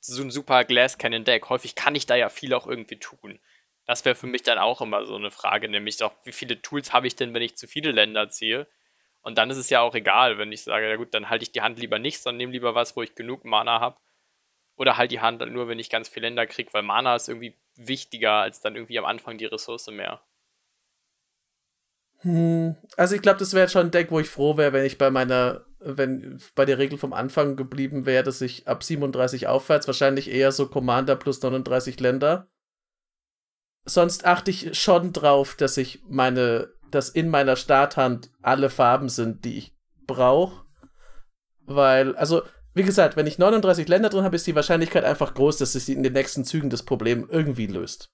so ein super Glass Cannon Deck. Häufig kann ich da ja viel auch irgendwie tun. Das wäre für mich dann auch immer so eine Frage, nämlich auch, wie viele Tools habe ich denn, wenn ich zu viele Länder ziehe? Und dann ist es ja auch egal, wenn ich sage, ja gut, dann halte ich die Hand lieber nicht, sondern nehme lieber was, wo ich genug Mana habe. Oder halt die Hand nur, wenn ich ganz viele Länder kriege, weil Mana ist irgendwie wichtiger als dann irgendwie am Anfang die Ressource mehr. Hm, also ich glaube, das wäre schon ein Deck, wo ich froh wäre, wenn ich bei meiner, wenn bei der Regel vom Anfang geblieben wäre, dass ich ab 37 aufwärts, wahrscheinlich eher so Commander plus 39 Länder, sonst achte ich schon drauf, dass ich meine, dass in meiner Starthand alle Farben sind, die ich brauche. Weil, also, wie gesagt, wenn ich 39 Länder drin habe, ist die Wahrscheinlichkeit einfach groß, dass es in den nächsten Zügen das Problem irgendwie löst.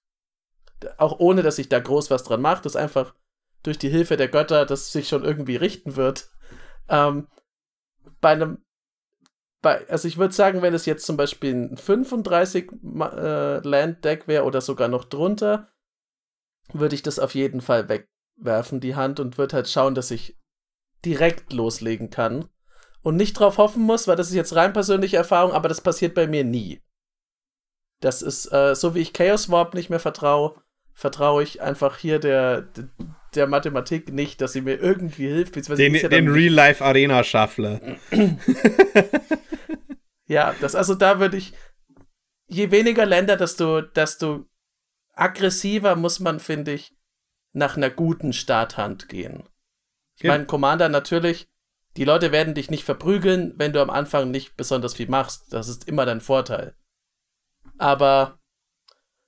Auch ohne, dass ich da groß was dran mache, dass einfach durch die Hilfe der Götter das sich schon irgendwie richten wird. Ähm, bei einem bei, also ich würde sagen, wenn es jetzt zum Beispiel ein 35 äh, Land-Deck wäre oder sogar noch drunter, würde ich das auf jeden Fall wegwerfen, die Hand, und würde halt schauen, dass ich direkt loslegen kann. Und nicht drauf hoffen muss, weil das ist jetzt rein persönliche Erfahrung, aber das passiert bei mir nie. Das ist, äh, so wie ich Chaos Warp nicht mehr vertraue, vertraue ich einfach hier der, der Mathematik nicht, dass sie mir irgendwie hilft. Den, ja den Real-Life-Arena-Schaffler. ja, das, also da würde ich, je weniger Länder, desto, desto aggressiver muss man, finde ich, nach einer guten Starthand gehen. Ich ja. meine, Commander natürlich, die Leute werden dich nicht verprügeln, wenn du am Anfang nicht besonders viel machst. Das ist immer dein Vorteil. Aber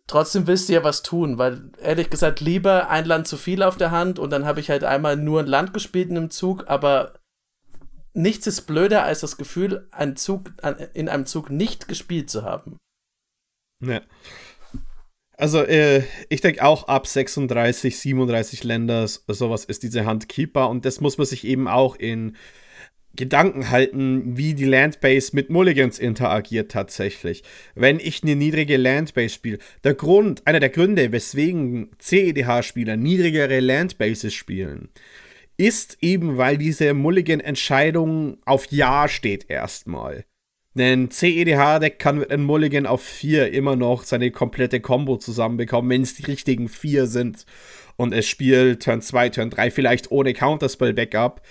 trotzdem willst du ja was tun, weil ehrlich gesagt lieber ein Land zu viel auf der Hand und dann habe ich halt einmal nur ein Land gespielt in einem Zug, aber nichts ist blöder als das Gefühl, einen Zug, in einem Zug nicht gespielt zu haben. Ja. Also, äh, ich denke auch ab 36, 37 Länder, sowas ist diese Hand Keeper und das muss man sich eben auch in Gedanken halten, wie die Landbase mit Mulligans interagiert tatsächlich. Wenn ich eine niedrige Landbase spiele, der Grund, einer der Gründe, weswegen CEDH-Spieler niedrigere Landbases spielen, ist eben, weil diese Mulligan-Entscheidung auf Ja steht erstmal. Denn CEDH-Deck kann mit einem Mulligan auf 4 immer noch seine komplette Combo zusammenbekommen, wenn es die richtigen 4 sind. Und es spielt Turn 2, Turn 3 vielleicht ohne Counterspell-Backup.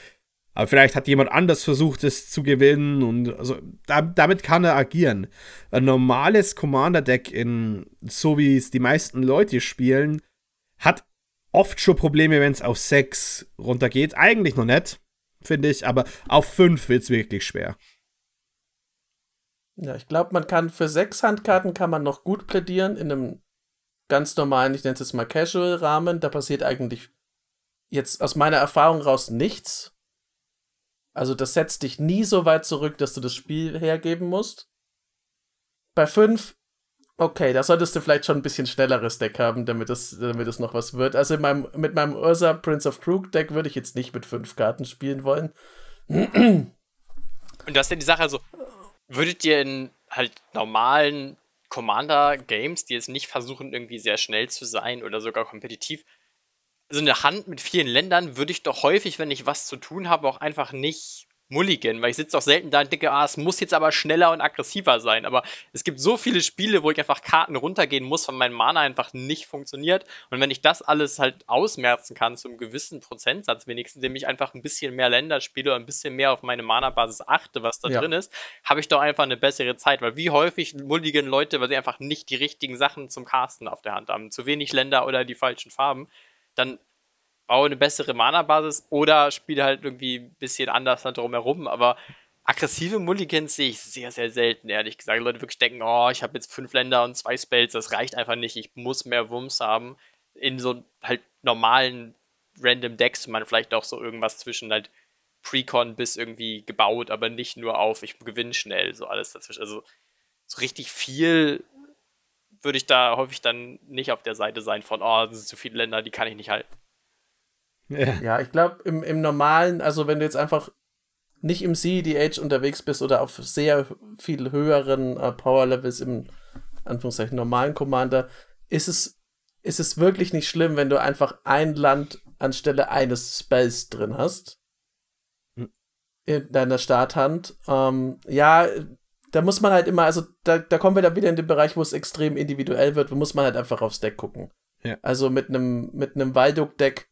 Aber vielleicht hat jemand anders versucht, es zu gewinnen und also da, damit kann er agieren. Ein normales Commander-Deck, so wie es die meisten Leute spielen, hat oft schon Probleme, wenn es auf 6 runtergeht. Eigentlich noch nicht, finde ich, aber auf 5 wird es wirklich schwer. Ja, ich glaube, man kann für sechs Handkarten kann man noch gut plädieren in einem ganz normalen, ich nenne es jetzt mal Casual-Rahmen. Da passiert eigentlich jetzt aus meiner Erfahrung raus nichts. Also das setzt dich nie so weit zurück, dass du das Spiel hergeben musst. Bei fünf, okay, da solltest du vielleicht schon ein bisschen schnelleres Deck haben, damit es, damit noch was wird. Also meinem, mit meinem Ursa Prince of Crook Deck würde ich jetzt nicht mit fünf Karten spielen wollen. Und das ist ja die Sache, also Würdet ihr in halt normalen Commander-Games, die jetzt nicht versuchen, irgendwie sehr schnell zu sein oder sogar kompetitiv, so eine Hand mit vielen Ländern würde ich doch häufig, wenn ich was zu tun habe, auch einfach nicht Mulligan, weil ich sitze auch selten da und denke, ah, es muss jetzt aber schneller und aggressiver sein. Aber es gibt so viele Spiele, wo ich einfach Karten runtergehen muss, weil mein Mana einfach nicht funktioniert. Und wenn ich das alles halt ausmerzen kann, zu einem gewissen Prozentsatz wenigstens, indem ich einfach ein bisschen mehr Länder spiele und ein bisschen mehr auf meine Mana-Basis achte, was da ja. drin ist, habe ich doch einfach eine bessere Zeit. Weil wie häufig Mulligan Leute, weil sie einfach nicht die richtigen Sachen zum Casten auf der Hand haben, zu wenig Länder oder die falschen Farben, dann baue eine bessere Mana-Basis oder spiele halt irgendwie ein bisschen anders da drumherum. Aber aggressive Mulligans sehe ich sehr, sehr selten, ehrlich gesagt. Leute wirklich denken, oh, ich habe jetzt fünf Länder und zwei Spells, das reicht einfach nicht. Ich muss mehr Wumms haben. In so halt normalen Random Decks man vielleicht auch so irgendwas zwischen halt Precon bis irgendwie gebaut, aber nicht nur auf, ich gewinne schnell, so alles dazwischen. Also so richtig viel würde ich da häufig dann nicht auf der Seite sein von, oh, das sind zu viele Länder, die kann ich nicht halten. Ja, ja ich glaube, im, im normalen, also wenn du jetzt einfach nicht im CEDH unterwegs bist oder auf sehr viel höheren äh, Power-Levels im Anführungszeichen normalen Commander, ist es, ist es wirklich nicht schlimm, wenn du einfach ein Land anstelle eines Spells drin hast. Hm. In deiner Starthand. Ähm, ja, da muss man halt immer, also da, da kommen wir dann wieder in den Bereich, wo es extrem individuell wird, wo muss man halt einfach aufs Deck gucken. Ja. Also mit einem mit einem Walduk-Deck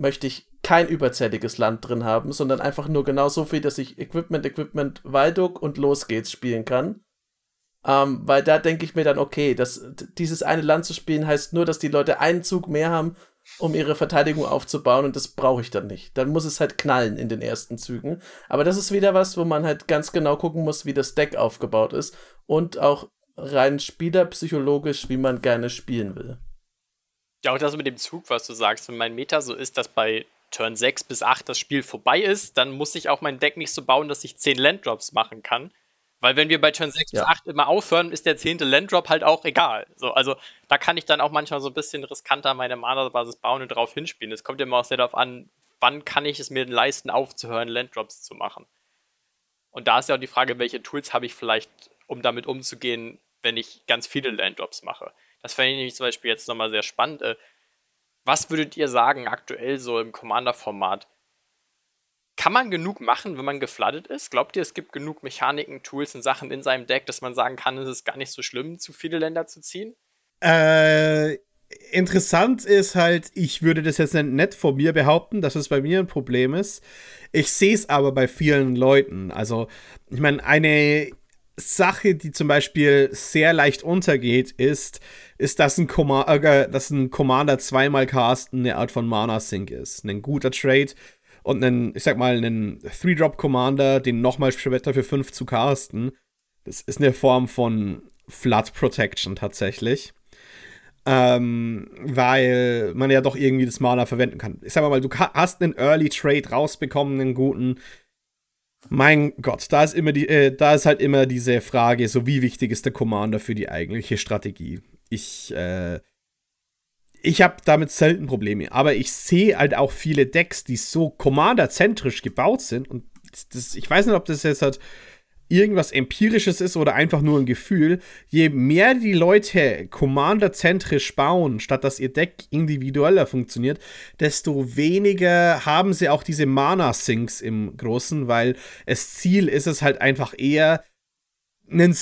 möchte ich kein überzähliges Land drin haben, sondern einfach nur genau so viel, dass ich Equipment, Equipment, Walduk und los geht's spielen kann. Ähm, weil da denke ich mir dann, okay, das, dieses eine Land zu spielen heißt nur, dass die Leute einen Zug mehr haben, um ihre Verteidigung aufzubauen und das brauche ich dann nicht. Dann muss es halt knallen in den ersten Zügen. Aber das ist wieder was, wo man halt ganz genau gucken muss, wie das Deck aufgebaut ist und auch rein spielerpsychologisch, wie man gerne spielen will. Ja, auch das mit dem Zug, was du sagst, wenn mein Meta so ist, dass bei Turn 6 bis 8 das Spiel vorbei ist, dann muss ich auch mein Deck nicht so bauen, dass ich 10 Landdrops machen kann. Weil wenn wir bei Turn 6 ja. bis 8 immer aufhören, ist der 10. Landdrop halt auch egal. So, also da kann ich dann auch manchmal so ein bisschen riskanter meine Mana-Basis bauen und drauf hinspielen. Es kommt immer auch sehr darauf an, wann kann ich es mir leisten, aufzuhören, Landdrops zu machen. Und da ist ja auch die Frage, welche Tools habe ich vielleicht, um damit umzugehen, wenn ich ganz viele Landdrops mache. Das fände ich nämlich zum Beispiel jetzt nochmal sehr spannend. Äh, was würdet ihr sagen aktuell so im Commander-Format? Kann man genug machen, wenn man gefloodet ist? Glaubt ihr, es gibt genug Mechaniken, Tools und Sachen in seinem Deck, dass man sagen kann, es ist gar nicht so schlimm, zu viele Länder zu ziehen? Äh, interessant ist halt, ich würde das jetzt nicht von mir behaupten, dass es bei mir ein Problem ist. Ich sehe es aber bei vielen Leuten. Also, ich meine, eine Sache, die zum Beispiel sehr leicht untergeht, ist, ist, dass ein, äh, dass ein Commander zweimal casten eine Art von Mana-Sync ist. Ein guter Trade und einen, ich sag mal, einen Three-Drop-Commander, den nochmal später für 5 zu casten. Das ist eine Form von Flood Protection tatsächlich. Ähm, weil man ja doch irgendwie das Mana verwenden kann. Ich sag mal, du hast einen Early Trade rausbekommen, einen guten, mein Gott, da ist immer die, äh, da ist halt immer diese Frage, so wie wichtig ist der Commander für die eigentliche Strategie? Ich, äh, ich habe damit selten Probleme, aber ich sehe halt auch viele Decks, die so Commander-zentrisch gebaut sind und das, ich weiß nicht, ob das jetzt halt irgendwas Empirisches ist oder einfach nur ein Gefühl, je mehr die Leute Commander-zentrisch bauen, statt dass ihr Deck individueller funktioniert, desto weniger haben sie auch diese Mana-Sinks im Großen, weil das Ziel ist es halt einfach eher, einen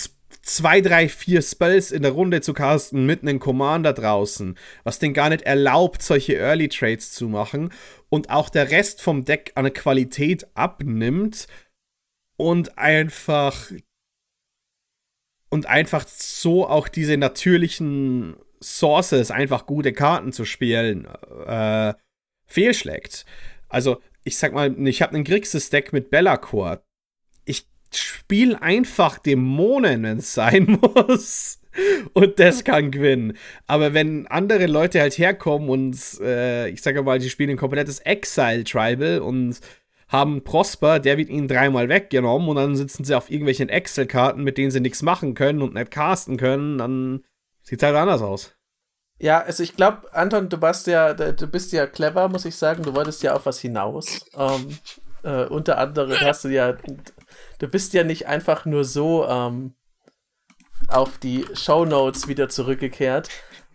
zwei, drei, vier Spells in der Runde zu casten mit einem Commander draußen, was den gar nicht erlaubt, solche Early Trades zu machen. Und auch der Rest vom Deck an Qualität abnimmt und einfach und einfach so auch diese natürlichen Sources, einfach gute Karten zu spielen, äh, fehlschlägt. Also, ich sag mal, ich habe einen Grixis-Deck mit Bellacore. Ich spiele einfach Dämonen, wenn es sein muss. Und das kann gewinnen. Aber wenn andere Leute halt herkommen und äh, ich sage mal, die spielen ein komplettes Exile-Tribal und haben Prosper, der wird ihnen dreimal weggenommen und dann sitzen sie auf irgendwelchen Excel-Karten, mit denen sie nichts machen können und nicht casten können, dann sieht es halt anders aus. Ja, also ich glaube, Anton, du warst ja, du bist ja clever, muss ich sagen. Du wolltest ja auf was hinaus. Ähm, äh, unter anderem hast du ja, du bist ja nicht einfach nur so ähm, auf die Show Notes wieder zurückgekehrt.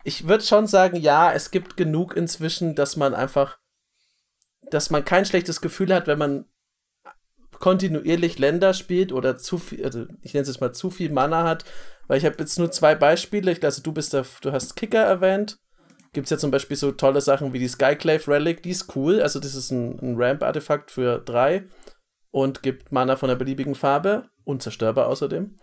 Ich würde schon sagen, ja, es gibt genug inzwischen, dass man einfach dass man kein schlechtes Gefühl hat, wenn man kontinuierlich Länder spielt oder zu viel, also ich nenne es jetzt mal zu viel Mana hat, weil ich habe jetzt nur zwei Beispiele. Also du bist da, du hast Kicker erwähnt. Gibt es ja zum Beispiel so tolle Sachen wie die Skyclave Relic, die ist cool. Also das ist ein, ein Ramp-Artefakt für drei und gibt Mana von einer beliebigen Farbe. Unzerstörbar außerdem.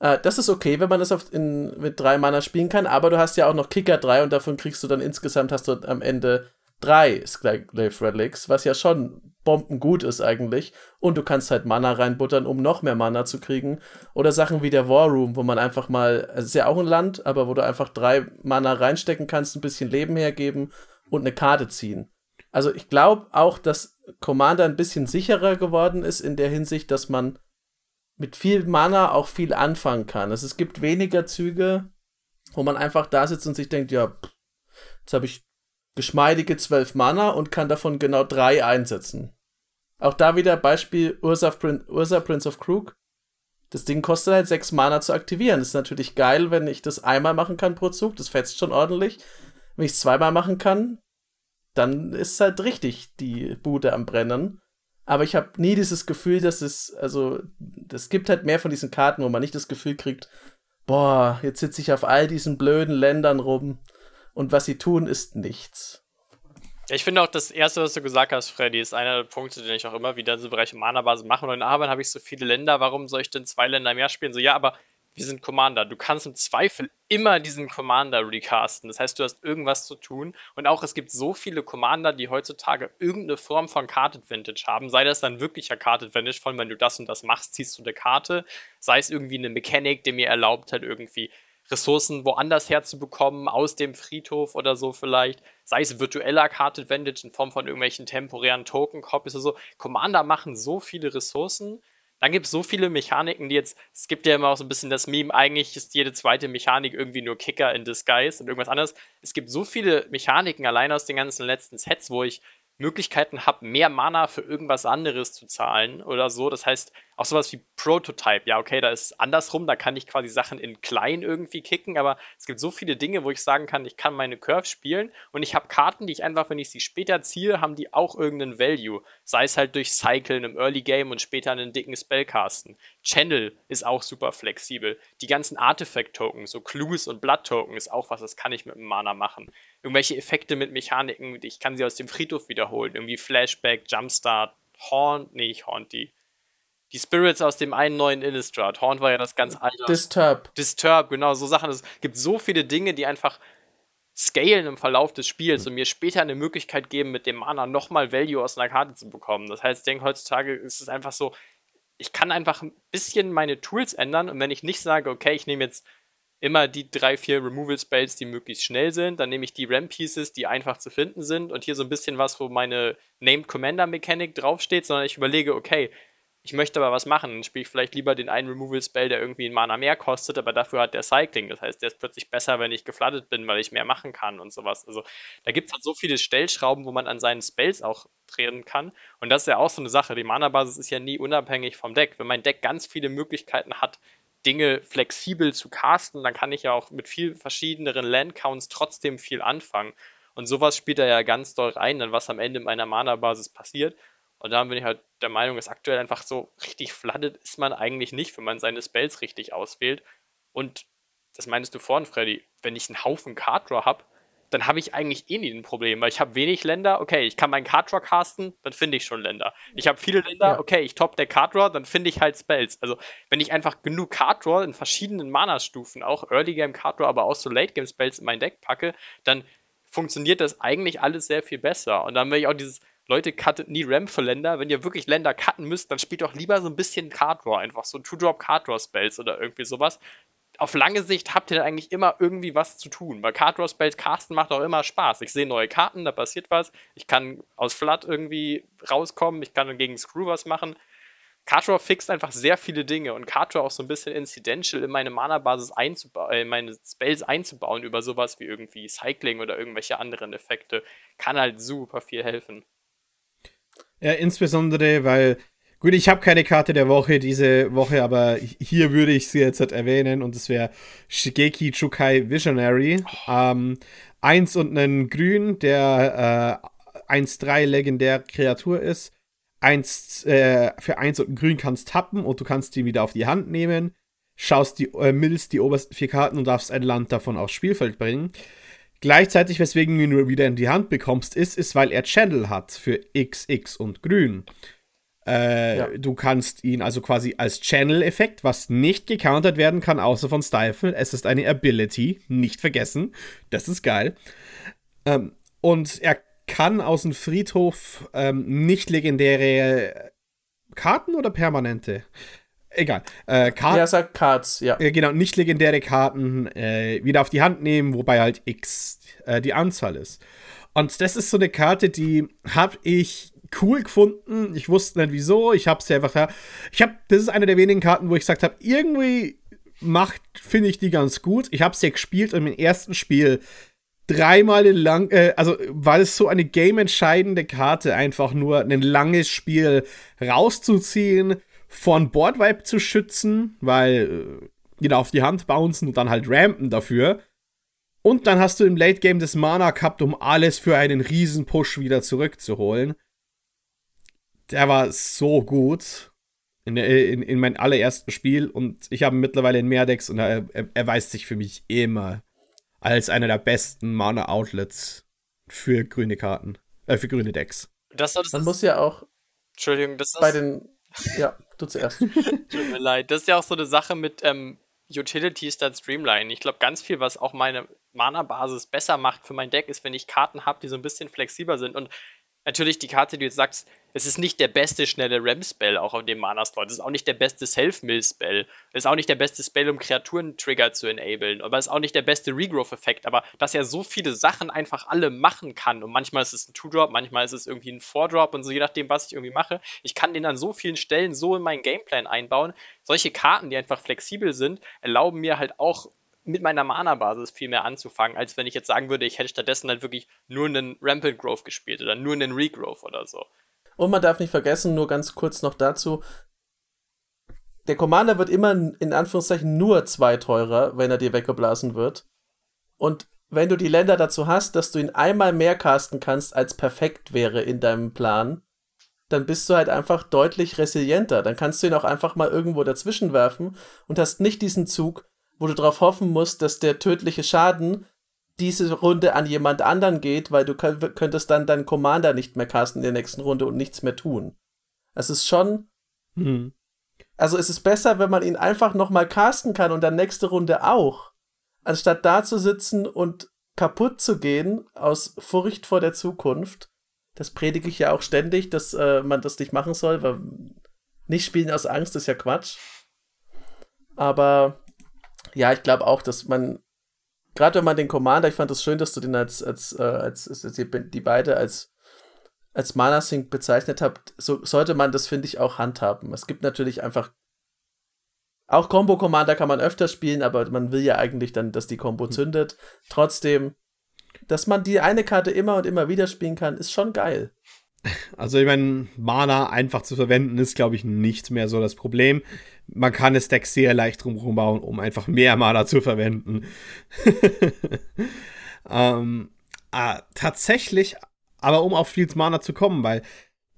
Äh, das ist okay, wenn man das auf, in, mit drei Mana spielen kann, aber du hast ja auch noch Kicker 3 und davon kriegst du dann insgesamt hast du am Ende drei Skyclave Relics, was ja schon bombengut ist eigentlich. Und du kannst halt Mana reinbuttern, um noch mehr Mana zu kriegen. Oder Sachen wie der War Room, wo man einfach mal, es ist ja auch ein Land, aber wo du einfach drei Mana reinstecken kannst, ein bisschen Leben hergeben und eine Karte ziehen. Also ich glaube auch, dass Commander ein bisschen sicherer geworden ist in der Hinsicht, dass man mit viel Mana auch viel anfangen kann. Also es gibt weniger Züge, wo man einfach da sitzt und sich denkt, ja, jetzt habe ich geschmeidige 12 Mana und kann davon genau drei einsetzen. Auch da wieder Beispiel Ursa, Prin Ursa Prince of Krug. Das Ding kostet halt 6 Mana zu aktivieren. Das ist natürlich geil, wenn ich das einmal machen kann pro Zug. Das fetzt schon ordentlich. Wenn ich es zweimal machen kann, dann ist halt richtig die Bude am Brennen. Aber ich habe nie dieses Gefühl, dass es, also, es gibt halt mehr von diesen Karten, wo man nicht das Gefühl kriegt, boah, jetzt sitze ich auf all diesen blöden Ländern rum und was sie tun, ist nichts. Ich finde auch das Erste, was du gesagt hast, Freddy, ist einer der Punkte, den ich auch immer wieder in so Bereich Mana-Basis mache. Und in Arbeit habe ich so viele Länder, warum soll ich denn zwei Länder mehr spielen? So, ja, aber wir sind Commander. Du kannst im Zweifel immer diesen Commander recasten. Das heißt, du hast irgendwas zu tun. Und auch es gibt so viele Commander, die heutzutage irgendeine Form von Card Advantage haben. Sei das dann wirklicher Card Advantage, von wenn du das und das machst, ziehst du eine Karte. Sei es irgendwie eine Mechanik, die mir erlaubt hat, irgendwie Ressourcen woanders herzubekommen, aus dem Friedhof oder so vielleicht. Sei es virtueller Card Advantage in Form von irgendwelchen temporären Token-Copies oder so. Commander machen so viele Ressourcen. Dann gibt es so viele Mechaniken, die jetzt, es gibt ja immer auch so ein bisschen das Meme, eigentlich ist jede zweite Mechanik irgendwie nur Kicker in Disguise und irgendwas anderes. Es gibt so viele Mechaniken allein aus den ganzen letzten Sets, wo ich Möglichkeiten habe, mehr Mana für irgendwas anderes zu zahlen oder so. Das heißt, auch sowas wie Prototype. Ja, okay, da ist andersrum, da kann ich quasi Sachen in klein irgendwie kicken, aber es gibt so viele Dinge, wo ich sagen kann, ich kann meine Curve spielen und ich habe Karten, die ich einfach, wenn ich sie später ziehe, haben die auch irgendeinen Value. Sei es halt durch Cyclen im Early Game und später einen dicken Spellcasten. Channel ist auch super flexibel. Die ganzen Artifact-Token, so Clues und Blood-Token ist auch was, das kann ich mit dem Mana machen. Irgendwelche Effekte mit Mechaniken, ich kann sie aus dem Friedhof wiederholen. Irgendwie Flashback, Jumpstart, Haunt, nee, ich Haunt die die Spirits aus dem einen neuen Innistrad. Horn war ja das ganz alte. Disturb. Disturb, genau, so Sachen. Es gibt so viele Dinge, die einfach scalen im Verlauf des Spiels und mir später eine Möglichkeit geben, mit dem Mana nochmal Value aus einer Karte zu bekommen. Das heißt, ich denke, heutzutage ist es einfach so, ich kann einfach ein bisschen meine Tools ändern und wenn ich nicht sage, okay, ich nehme jetzt immer die drei, vier Removal Spells, die möglichst schnell sind, dann nehme ich die Ramp Pieces, die einfach zu finden sind und hier so ein bisschen was, wo meine Named Commander Mechanik draufsteht, sondern ich überlege, okay, ich möchte aber was machen, dann spiele ich vielleicht lieber den einen Removal-Spell, der irgendwie ein Mana mehr kostet, aber dafür hat der Cycling. Das heißt, der ist plötzlich besser, wenn ich geflattet bin, weil ich mehr machen kann und sowas. Also da gibt es halt so viele Stellschrauben, wo man an seinen Spells auch drehen kann. Und das ist ja auch so eine Sache. Die Mana-Basis ist ja nie unabhängig vom Deck. Wenn mein Deck ganz viele Möglichkeiten hat, Dinge flexibel zu casten, dann kann ich ja auch mit viel verschiedeneren Landcounts trotzdem viel anfangen. Und sowas spielt er ja ganz doll rein, dann was am Ende meiner Mana-Basis passiert. Und da bin ich halt der Meinung, dass aktuell einfach so richtig flooded ist man eigentlich nicht, wenn man seine Spells richtig auswählt. Und das meinst du vorhin, Freddy, wenn ich einen Haufen Card Draw habe, dann habe ich eigentlich eh nie ein Problem, weil ich habe wenig Länder, okay, ich kann meinen Card Draw casten, dann finde ich schon Länder. Ich habe viele Länder, okay, ich top der Card Draw, dann finde ich halt Spells. Also, wenn ich einfach genug Card Draw in verschiedenen Mana-Stufen, auch Early Game Card Draw, aber auch so Late Game Spells in mein Deck packe, dann funktioniert das eigentlich alles sehr viel besser. Und dann will ich auch dieses Leute, cuttet nie Ramp für Länder. Wenn ihr wirklich Länder cutten müsst, dann spielt doch lieber so ein bisschen Card Draw, einfach so Two-Drop Card Draw Spells oder irgendwie sowas. Auf lange Sicht habt ihr dann eigentlich immer irgendwie was zu tun, weil Card Draw Spells casten macht auch immer Spaß. Ich sehe neue Karten, da passiert was. Ich kann aus Flood irgendwie rauskommen, ich kann gegen Screw was machen. Card Draw fixt einfach sehr viele Dinge und Card Draw auch so ein bisschen incidential in meine Mana-Basis einzubauen, äh, meine Spells einzubauen über sowas wie irgendwie Cycling oder irgendwelche anderen Effekte, kann halt super viel helfen. Ja, insbesondere, weil, gut, ich habe keine Karte der Woche diese Woche, aber hier würde ich sie jetzt halt erwähnen und das wäre Shigeki Chukai Visionary. Ähm, eins und einen Grün, der äh, 1-3 legendär Kreatur ist. eins, äh, für eins und ein Grün kannst tappen und du kannst die wieder auf die Hand nehmen, schaust die, äh, millst die obersten vier Karten und darfst ein Land davon aufs Spielfeld bringen. Gleichzeitig, weswegen du ihn nur wieder in die Hand bekommst, ist, ist, weil er Channel hat für X, X und Grün. Äh, ja. Du kannst ihn also quasi als Channel-Effekt, was nicht gecountert werden kann, außer von Stifle. Es ist eine Ability, nicht vergessen. Das ist geil. Ähm, und er kann aus dem Friedhof ähm, nicht legendäre Karten oder permanente? Egal. Äh, Karten, ja, sagt Cards, ja. Äh, genau, nicht legendäre Karten äh, wieder auf die Hand nehmen, wobei halt X äh, die Anzahl ist. Und das ist so eine Karte, die habe ich cool gefunden. Ich wusste nicht wieso. Ich habe sie einfach. Ich habe. Das ist eine der wenigen Karten, wo ich gesagt habe, irgendwie macht, finde ich die ganz gut. Ich habe sie gespielt und im ersten Spiel dreimal lang, äh, also war es so eine game-entscheidende Karte, einfach nur ein langes Spiel rauszuziehen von Boardwipe zu schützen, weil äh, wieder auf die Hand bouncen und dann halt rampen dafür. Und dann hast du im Late Game das Mana gehabt, um alles für einen riesen Push wieder zurückzuholen. Der war so gut in, in, in meinem allerersten Spiel und ich habe mittlerweile in mehr Decks und er erweist sich für mich immer als einer der besten Mana-Outlets für grüne Karten, äh, für grüne Decks. Das, das Man muss ja auch Entschuldigung, das ist bei den ja, du zuerst. Tut mir leid. Das ist ja auch so eine Sache mit ähm, Utilities statt Streamline. Ich glaube, ganz viel, was auch meine Mana-Basis besser macht für mein Deck, ist, wenn ich Karten habe, die so ein bisschen flexibler sind. Und natürlich die Karte, die du jetzt sagst, es ist nicht der beste schnelle Ram-Spell auch auf dem Mana-Slot. Es ist auch nicht der beste Self-Mill-Spell. Es ist auch nicht der beste Spell, um Kreaturen-Trigger zu enablen. Aber es ist auch nicht der beste Regrowth-Effekt. Aber dass er so viele Sachen einfach alle machen kann. Und manchmal ist es ein Two-Drop, manchmal ist es irgendwie ein Four-Drop und so, je nachdem, was ich irgendwie mache. Ich kann den an so vielen Stellen so in meinen Gameplan einbauen. Solche Karten, die einfach flexibel sind, erlauben mir halt auch mit meiner Mana-Basis viel mehr anzufangen, als wenn ich jetzt sagen würde, ich hätte stattdessen halt wirklich nur einen Rampant Growth gespielt oder nur einen Regrowth oder so. Und man darf nicht vergessen, nur ganz kurz noch dazu, der Commander wird immer in Anführungszeichen nur zwei teurer, wenn er dir weggeblasen wird. Und wenn du die Länder dazu hast, dass du ihn einmal mehr casten kannst, als perfekt wäre in deinem Plan, dann bist du halt einfach deutlich resilienter. Dann kannst du ihn auch einfach mal irgendwo dazwischen werfen und hast nicht diesen Zug, wo du darauf hoffen musst, dass der tödliche Schaden diese Runde an jemand anderen geht, weil du könntest dann deinen Commander nicht mehr casten in der nächsten Runde und nichts mehr tun. Es ist schon. Hm. Also es ist besser, wenn man ihn einfach nochmal casten kann und dann nächste Runde auch, anstatt da zu sitzen und kaputt zu gehen aus Furcht vor der Zukunft. Das predige ich ja auch ständig, dass äh, man das nicht machen soll, weil nicht spielen aus Angst ist ja Quatsch. Aber ja, ich glaube auch, dass man, gerade wenn man den Commander, ich fand es das schön, dass du den als, als, äh, als, als die, die, beide als, als Mana Sync bezeichnet habt, so sollte man das, finde ich, auch handhaben. Es gibt natürlich einfach auch Combo Commander kann man öfter spielen, aber man will ja eigentlich dann, dass die Combo hm. zündet. Trotzdem, dass man die eine Karte immer und immer wieder spielen kann, ist schon geil. Also ich meine, Mana einfach zu verwenden ist, glaube ich, nicht mehr so das Problem. Man kann das Deck sehr leicht drumherum bauen, um einfach mehr Mana zu verwenden. ähm, ah, tatsächlich, aber um auf Fields Mana zu kommen, weil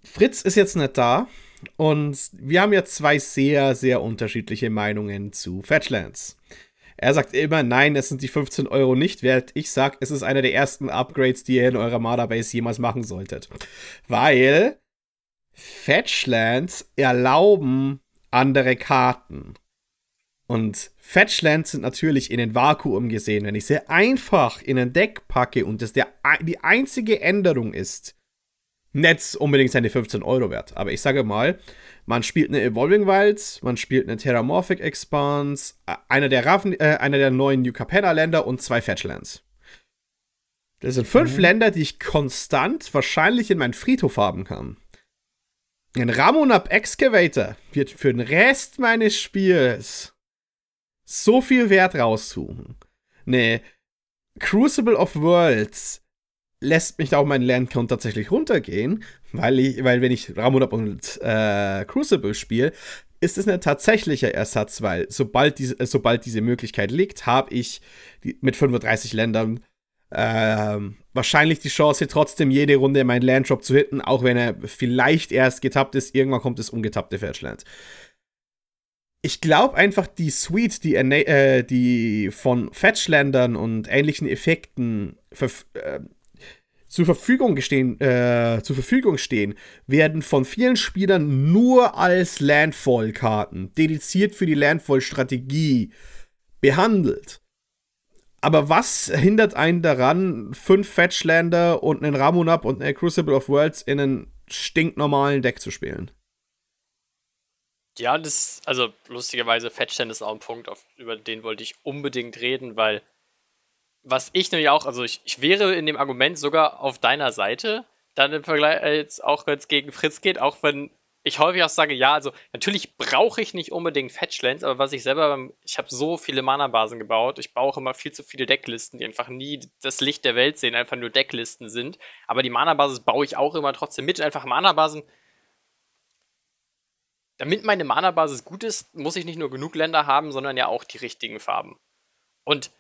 Fritz ist jetzt nicht da und wir haben ja zwei sehr, sehr unterschiedliche Meinungen zu Fetchlands. Er sagt immer, nein, es sind die 15 Euro nicht wert. Ich sag, es ist einer der ersten Upgrades, die ihr in eurer Mana-Base jemals machen solltet. Weil Fetchlands erlauben andere Karten. Und Fetchlands sind natürlich in den Vakuum gesehen. Wenn ich sie einfach in ein Deck packe und das der, die einzige Änderung ist, nicht unbedingt seine 15 Euro wert. Aber ich sage mal, man spielt eine Evolving Wilds, man spielt eine Terramorphic Expanse, äh, einer der, äh, einer der neuen New Capenna Länder und zwei Fetchlands. Das sind fünf mhm. Länder, die ich konstant wahrscheinlich in meinen Friedhof haben kann. Ein Ramonap Excavator wird für den Rest meines Spiels so viel Wert raussuchen. Ne, Crucible of Worlds lässt mich da auch mein Landcount tatsächlich runtergehen, weil ich, weil wenn ich Ramonab und äh, Crucible spiele, ist es ein tatsächlicher Ersatz, weil sobald diese, sobald diese Möglichkeit liegt, habe ich die, mit 35 Ländern ähm, wahrscheinlich die Chance, trotzdem jede Runde meinen Landdrop zu hitten, auch wenn er vielleicht erst getappt ist. Irgendwann kommt das ungetappte Fetchland. Ich glaube einfach, die Suite, die, äh, die von Fetchlandern und ähnlichen Effekten äh, zur Verfügung, gestehen, äh, zur Verfügung stehen, werden von vielen Spielern nur als Landfall-Karten, dediziert für die Landfall-Strategie, behandelt. Aber was hindert einen daran, fünf Fetchlander und einen Ramunap und einen Crucible of Worlds in einen stinknormalen Deck zu spielen? Ja, das, also lustigerweise, Fetchland ist auch ein Punkt, auf, über den wollte ich unbedingt reden, weil was ich nämlich auch, also ich, ich wäre in dem Argument sogar auf deiner Seite, dann im Vergleich jetzt auch wenn es gegen Fritz geht, auch wenn ich häufig auch sage, ja, also natürlich brauche ich nicht unbedingt Fetchlands, aber was ich selber, ich habe so viele Mana-Basen gebaut, ich baue immer viel zu viele Decklisten, die einfach nie das Licht der Welt sehen, einfach nur Decklisten sind. Aber die Mana-Basis baue ich auch immer trotzdem mit. Einfach Mana-Basen. Damit meine Mana-Basis gut ist, muss ich nicht nur genug Länder haben, sondern ja auch die richtigen Farben. Und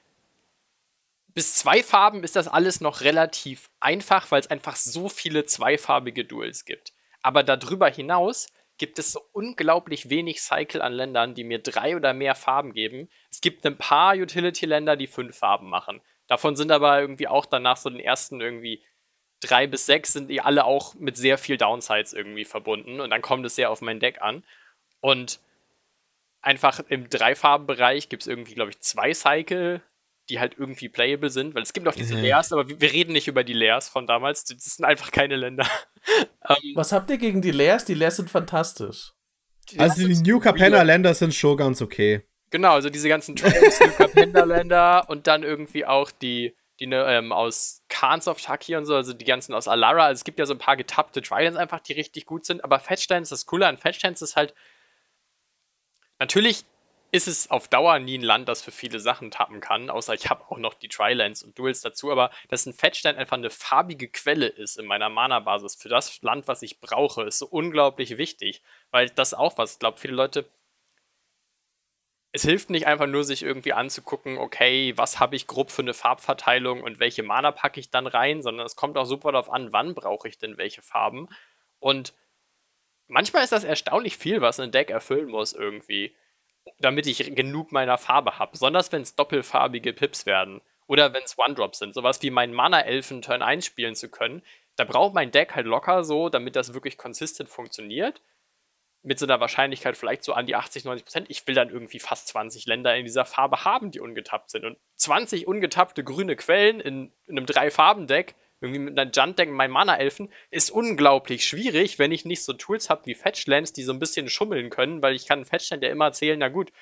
bis zwei Farben ist das alles noch relativ einfach, weil es einfach so viele zweifarbige Duels gibt. Aber darüber hinaus gibt es so unglaublich wenig Cycle an Ländern, die mir drei oder mehr Farben geben. Es gibt ein paar Utility-Länder, die fünf Farben machen. Davon sind aber irgendwie auch danach so den ersten irgendwie drei bis sechs sind die alle auch mit sehr viel Downsides irgendwie verbunden und dann kommt es sehr auf mein Deck an. Und einfach im Dreifarbenbereich gibt es irgendwie, glaube ich, zwei Cycle die halt irgendwie playable sind, weil es gibt auch diese mhm. Layers, aber wir reden nicht über die Layers von damals, das sind einfach keine Länder. um, ähm, Was habt ihr gegen die Layers? Die Layers sind fantastisch. Die also die New Capenna Länder sind schon ganz okay. Genau, also diese ganzen Trolls, New Capenna Länder und dann irgendwie auch die, die ne, ähm, aus Khans of Taki und so, also die ganzen aus Alara. Also es gibt ja so ein paar getappte Tridents einfach, die richtig gut sind, aber Fetchlands, das Coole an Fetchlands ist halt, natürlich ist es auf Dauer nie ein Land, das für viele Sachen tappen kann, außer ich habe auch noch die Trilands und Duels dazu, aber dass ein Fettstein einfach eine farbige Quelle ist in meiner Mana-Basis für das Land, was ich brauche, ist so unglaublich wichtig, weil das auch was, ich glaube, viele Leute, es hilft nicht einfach nur, sich irgendwie anzugucken, okay, was habe ich grob für eine Farbverteilung und welche Mana packe ich dann rein, sondern es kommt auch super darauf an, wann brauche ich denn welche Farben. Und manchmal ist das erstaunlich viel, was ein Deck erfüllen muss irgendwie damit ich genug meiner Farbe habe. Besonders wenn es doppelfarbige Pips werden. Oder wenn es One-Drops sind. Sowas wie meinen Mana-Elfen Turn 1 spielen zu können. Da braucht mein Deck halt locker so, damit das wirklich konsistent funktioniert. Mit so einer Wahrscheinlichkeit vielleicht so an die 80, 90 Prozent. Ich will dann irgendwie fast 20 Länder in dieser Farbe haben, die ungetappt sind. Und 20 ungetappte grüne Quellen in, in einem Drei-Farben-Deck irgendwie mit einer Junt-Deck und meinen Mana-Elfen, ist unglaublich schwierig, wenn ich nicht so Tools habe wie Fetchlands, die so ein bisschen schummeln können, weil ich kann Fetchland ja immer erzählen, na gut,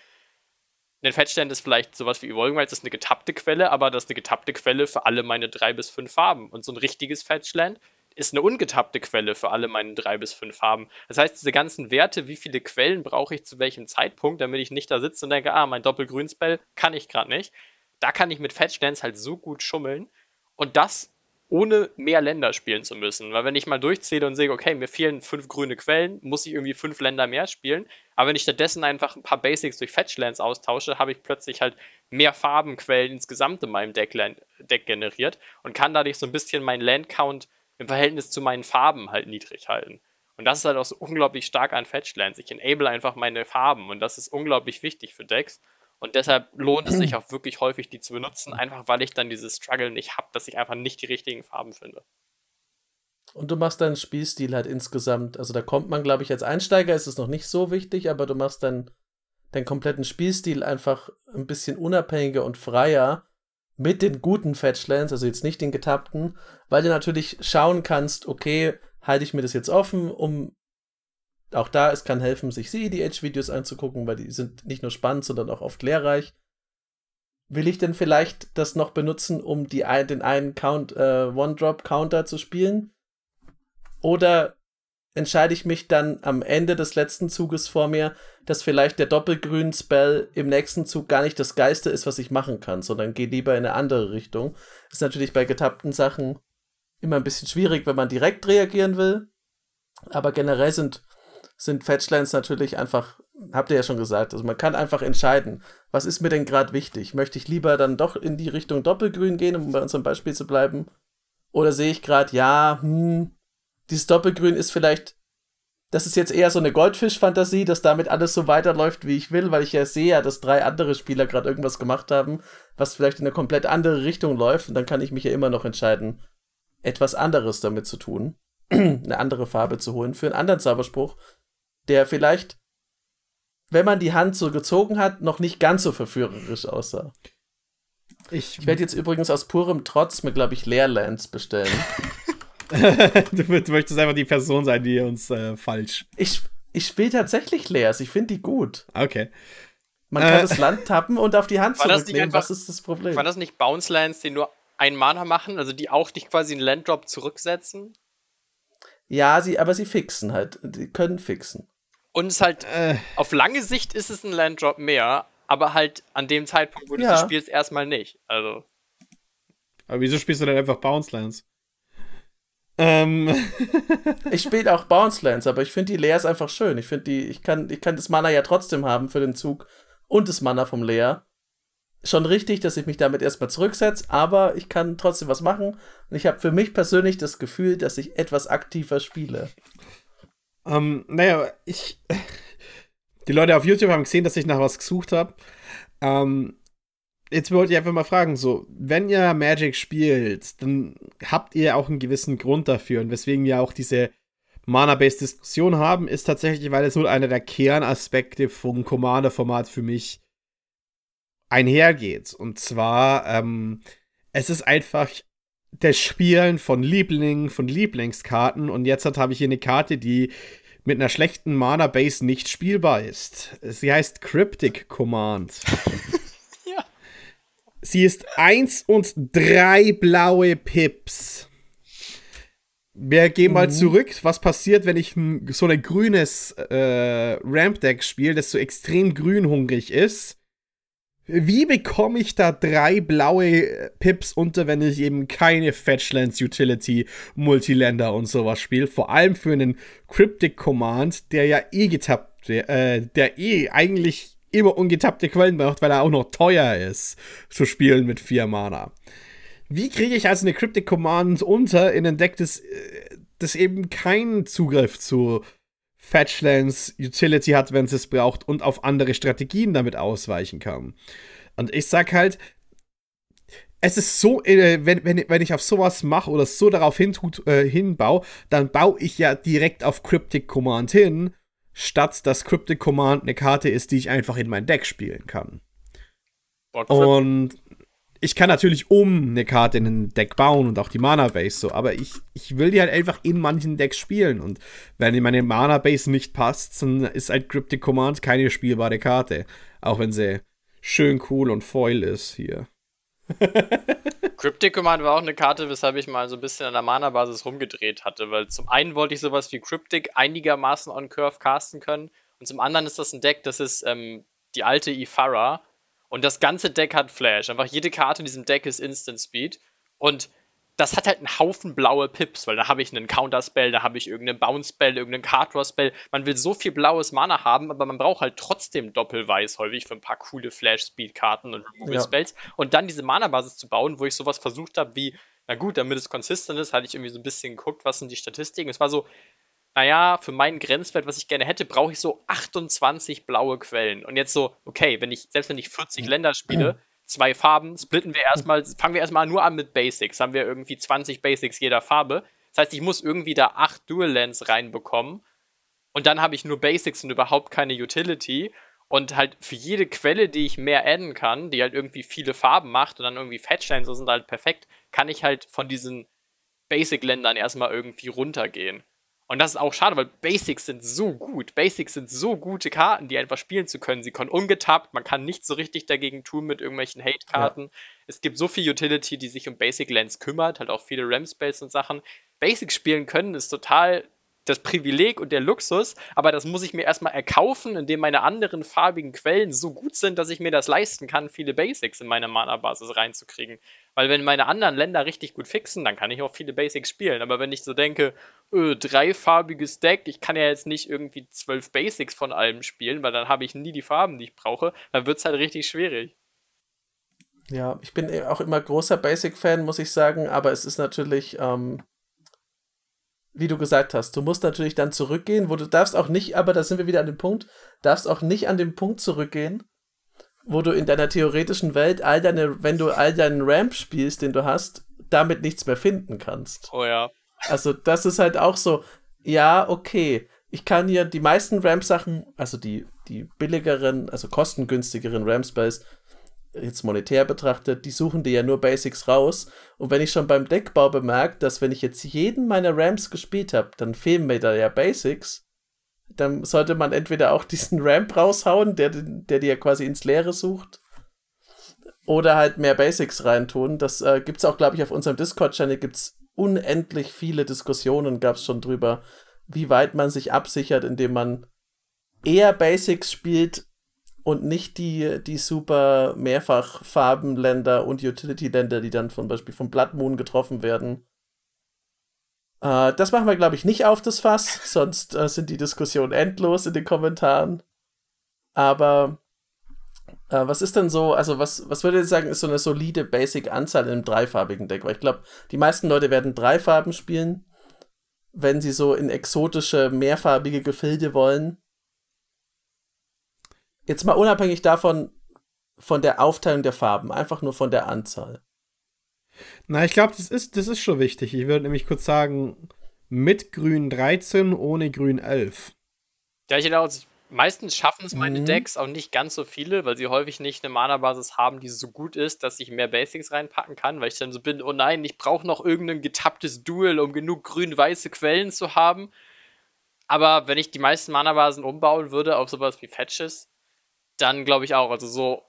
ein Fetchland ist vielleicht sowas wie Evolving Wilds, das ist eine getappte Quelle, aber das ist eine getappte Quelle für alle meine drei bis fünf Farben. Und so ein richtiges Fetchland ist eine ungetappte Quelle für alle meine drei bis fünf Farben. Das heißt, diese ganzen Werte, wie viele Quellen brauche ich zu welchem Zeitpunkt, damit ich nicht da sitze und denke, ah, mein Doppelgrünspell kann ich gerade nicht. Da kann ich mit Fetchlands halt so gut schummeln. Und das ohne mehr Länder spielen zu müssen. Weil wenn ich mal durchzähle und sehe, okay, mir fehlen fünf grüne Quellen, muss ich irgendwie fünf Länder mehr spielen. Aber wenn ich stattdessen einfach ein paar Basics durch Fetchlands austausche, habe ich plötzlich halt mehr Farbenquellen insgesamt in meinem Deck, Deck generiert und kann dadurch so ein bisschen meinen Landcount im Verhältnis zu meinen Farben halt niedrig halten. Und das ist halt auch so unglaublich stark an Fetchlands. Ich enable einfach meine Farben und das ist unglaublich wichtig für Decks. Und deshalb lohnt es sich auch wirklich häufig, die zu benutzen, einfach weil ich dann dieses Struggle nicht habe, dass ich einfach nicht die richtigen Farben finde. Und du machst deinen Spielstil halt insgesamt, also da kommt man, glaube ich, als Einsteiger ist es noch nicht so wichtig, aber du machst dann deinen kompletten Spielstil einfach ein bisschen unabhängiger und freier mit den guten Fetchlands, also jetzt nicht den getappten, weil du natürlich schauen kannst, okay, halte ich mir das jetzt offen, um auch da, es kann helfen, sich CEDH-Videos anzugucken, weil die sind nicht nur spannend, sondern auch oft lehrreich. Will ich denn vielleicht das noch benutzen, um die, den einen Count, äh, One-Drop-Counter zu spielen? Oder entscheide ich mich dann am Ende des letzten Zuges vor mir, dass vielleicht der Doppelgrün-Spell im nächsten Zug gar nicht das Geiste ist, was ich machen kann, sondern gehe lieber in eine andere Richtung. Ist natürlich bei getappten Sachen immer ein bisschen schwierig, wenn man direkt reagieren will. Aber generell sind sind Fetchlands natürlich einfach habt ihr ja schon gesagt, also man kann einfach entscheiden, was ist mir denn gerade wichtig? Möchte ich lieber dann doch in die Richtung Doppelgrün gehen, um bei unserem Beispiel zu bleiben? Oder sehe ich gerade, ja, hm, dieses Doppelgrün ist vielleicht, das ist jetzt eher so eine Goldfisch-Fantasie, dass damit alles so weiterläuft, wie ich will, weil ich ja sehe, dass drei andere Spieler gerade irgendwas gemacht haben, was vielleicht in eine komplett andere Richtung läuft und dann kann ich mich ja immer noch entscheiden, etwas anderes damit zu tun, eine andere Farbe zu holen für einen anderen Zauberspruch, der vielleicht, wenn man die Hand so gezogen hat, noch nicht ganz so verführerisch aussah. Ich, ich werde jetzt übrigens aus purem Trotz mir, glaube ich, Leerlands bestellen. du, du, möchtest einfach die Person sein, die uns äh, falsch. Ich, ich spiele tatsächlich Leers. Ich finde die gut. Okay. Man kann äh, das Land tappen und auf die Hand zurücknehmen. Einfach, Was ist das Problem? War das nicht Bounce Lands, die nur ein Mana machen? Also die auch dich quasi einen Landdrop zurücksetzen? Ja, sie, aber sie fixen halt. Die können fixen. Und es halt, äh. auf lange Sicht ist es ein Landdrop mehr, aber halt an dem Zeitpunkt, wo du ja. spielst, erstmal nicht. Also. Aber wieso spielst du dann einfach Bounce Lands? Ähm. ich spiele auch Bounce Lands, aber ich finde die Leer ist einfach schön. Ich finde die, ich kann, ich kann das Mana ja trotzdem haben für den Zug und das Mana vom Leer. Schon richtig, dass ich mich damit erstmal zurücksetze, aber ich kann trotzdem was machen. Und ich habe für mich persönlich das Gefühl, dass ich etwas aktiver spiele. Ähm, naja, ich. Die Leute auf YouTube haben gesehen, dass ich nach was gesucht habe. Ähm, jetzt wollte ich einfach mal fragen, so, wenn ihr Magic spielt, dann habt ihr auch einen gewissen Grund dafür. Und weswegen wir auch diese Mana-Based Diskussion haben, ist tatsächlich, weil es nur einer der Kernaspekte vom Commander-Format für mich einhergeht. Und zwar, ähm, es ist einfach das Spielen von Lieblingen, von Lieblingskarten. Und jetzt habe ich hier eine Karte, die mit einer schlechten Mana-Base nicht spielbar ist. Sie heißt Cryptic Command. ja. Sie ist 1 und 3 blaue Pips. Wir gehen mal mhm. zurück. Was passiert, wenn ich so ein grünes äh, Ramp-Deck spiele, das so extrem grünhungrig ist? Wie bekomme ich da drei blaue Pips unter, wenn ich eben keine Fetchlands Utility, Multiländer und sowas spiele? Vor allem für einen Cryptic Command, der ja eh getappt, äh, der eh eigentlich immer ungetappte Quellen braucht, weil er auch noch teuer ist zu spielen mit vier Mana. Wie kriege ich also eine Cryptic Command unter in ein Deck, das, äh, das eben keinen Zugriff zu Fetchlands Utility hat, wenn es es braucht und auf andere Strategien damit ausweichen kann. Und ich sag halt, es ist so, äh, wenn, wenn, wenn ich auf sowas mache oder so darauf hin, äh, hinbaue, dann baue ich ja direkt auf Cryptic Command hin, statt dass Cryptic Command eine Karte ist, die ich einfach in mein Deck spielen kann. Und ich kann natürlich um eine Karte in ein Deck bauen und auch die Mana-Base so, aber ich, ich will die halt einfach in manchen Decks spielen und wenn meine Mana-Base nicht passt, dann ist halt Cryptic Command keine spielbare Karte. Auch wenn sie schön cool und foil ist hier. Cryptic Command war auch eine Karte, weshalb ich mal so ein bisschen an der Mana-Basis rumgedreht hatte, weil zum einen wollte ich sowas wie Cryptic einigermaßen on Curve casten können und zum anderen ist das ein Deck, das ist ähm, die alte Ifara und das ganze Deck hat Flash. Einfach jede Karte in diesem Deck ist Instant Speed. Und das hat halt einen Haufen blaue Pips, weil da habe ich einen Counter-Spell, da habe ich irgendeinen Bounce-Spell, irgendeinen Card-Draw-Spell. Man will so viel blaues Mana haben, aber man braucht halt trotzdem Doppelweiß häufig für ein paar coole Flash-Speed-Karten und Removal-Spells. Ja. Und dann diese Mana-Basis zu bauen, wo ich sowas versucht habe wie, na gut, damit es consistent ist, hatte ich irgendwie so ein bisschen geguckt, was sind die Statistiken. Es war so, naja, für meinen Grenzwert, was ich gerne hätte, brauche ich so 28 blaue Quellen. Und jetzt so, okay, wenn ich, selbst wenn ich 40 Länder spiele, zwei Farben, splitten wir erstmal, fangen wir erstmal nur an mit Basics. Haben wir irgendwie 20 Basics jeder Farbe. Das heißt, ich muss irgendwie da acht Dual Lands reinbekommen. Und dann habe ich nur Basics und überhaupt keine Utility. Und halt für jede Quelle, die ich mehr adden kann, die halt irgendwie viele Farben macht und dann irgendwie Fetchlands so sind halt perfekt, kann ich halt von diesen Basic-Ländern erstmal irgendwie runtergehen. Und das ist auch schade, weil Basics sind so gut. Basics sind so gute Karten, die einfach spielen zu können. Sie können ungetappt, man kann nicht so richtig dagegen tun mit irgendwelchen Hate-Karten. Ja. Es gibt so viel Utility, die sich um Basic Lands kümmert, halt auch viele Ram-Spells und Sachen. Basics spielen können ist total das Privileg und der Luxus, aber das muss ich mir erstmal erkaufen, indem meine anderen farbigen Quellen so gut sind, dass ich mir das leisten kann, viele Basics in meine Mana-Basis reinzukriegen. Weil wenn meine anderen Länder richtig gut fixen, dann kann ich auch viele Basics spielen. Aber wenn ich so denke, öh, dreifarbiges Deck, ich kann ja jetzt nicht irgendwie zwölf Basics von allem spielen, weil dann habe ich nie die Farben, die ich brauche, dann wird es halt richtig schwierig. Ja, ich bin auch immer großer Basic-Fan, muss ich sagen, aber es ist natürlich, ähm, wie du gesagt hast, du musst natürlich dann zurückgehen, wo du darfst auch nicht, aber da sind wir wieder an dem Punkt, darfst auch nicht an den Punkt zurückgehen, wo du in deiner theoretischen Welt all deine, wenn du all deinen Ramp spielst, den du hast, damit nichts mehr finden kannst. Oh ja. Also das ist halt auch so, ja, okay, ich kann hier die meisten Ramp-Sachen, also die, die billigeren, also kostengünstigeren Ramp-Spells, jetzt monetär betrachtet, die suchen dir ja nur Basics raus. Und wenn ich schon beim Deckbau bemerke, dass wenn ich jetzt jeden meiner Ramps gespielt habe, dann fehlen mir da ja Basics, dann sollte man entweder auch diesen Ramp raushauen, der, der dir quasi ins Leere sucht, oder halt mehr Basics reintun. Das äh, es auch, glaube ich, auf unserem Discord-Channel gibt es unendlich viele Diskussionen, gab es schon drüber, wie weit man sich absichert, indem man eher Basics spielt und nicht die, die super Mehrfach-Farbenländer und Utility-Länder, die dann zum Beispiel vom Blood Moon getroffen werden. Äh, das machen wir, glaube ich, nicht auf das Fass, sonst äh, sind die Diskussionen endlos in den Kommentaren. Aber äh, was ist denn so, also was, was würdet ihr sagen, ist so eine solide Basic-Anzahl in einem dreifarbigen Deck? Weil ich glaube, die meisten Leute werden drei Farben spielen, wenn sie so in exotische, mehrfarbige Gefilde wollen. Jetzt mal unabhängig davon, von der Aufteilung der Farben, einfach nur von der Anzahl. Na, ich glaube, das ist, das ist schon wichtig. Ich würde nämlich kurz sagen, mit Grün 13, ohne Grün 11. Ja, genau. Meistens schaffen es meine mhm. Decks auch nicht ganz so viele, weil sie häufig nicht eine Mana-Basis haben, die so gut ist, dass ich mehr Basics reinpacken kann, weil ich dann so bin, oh nein, ich brauche noch irgendein getapptes Duel, um genug grün-weiße Quellen zu haben. Aber wenn ich die meisten Mana-Basen umbauen würde auf sowas wie Fetches, dann glaube ich auch. Also so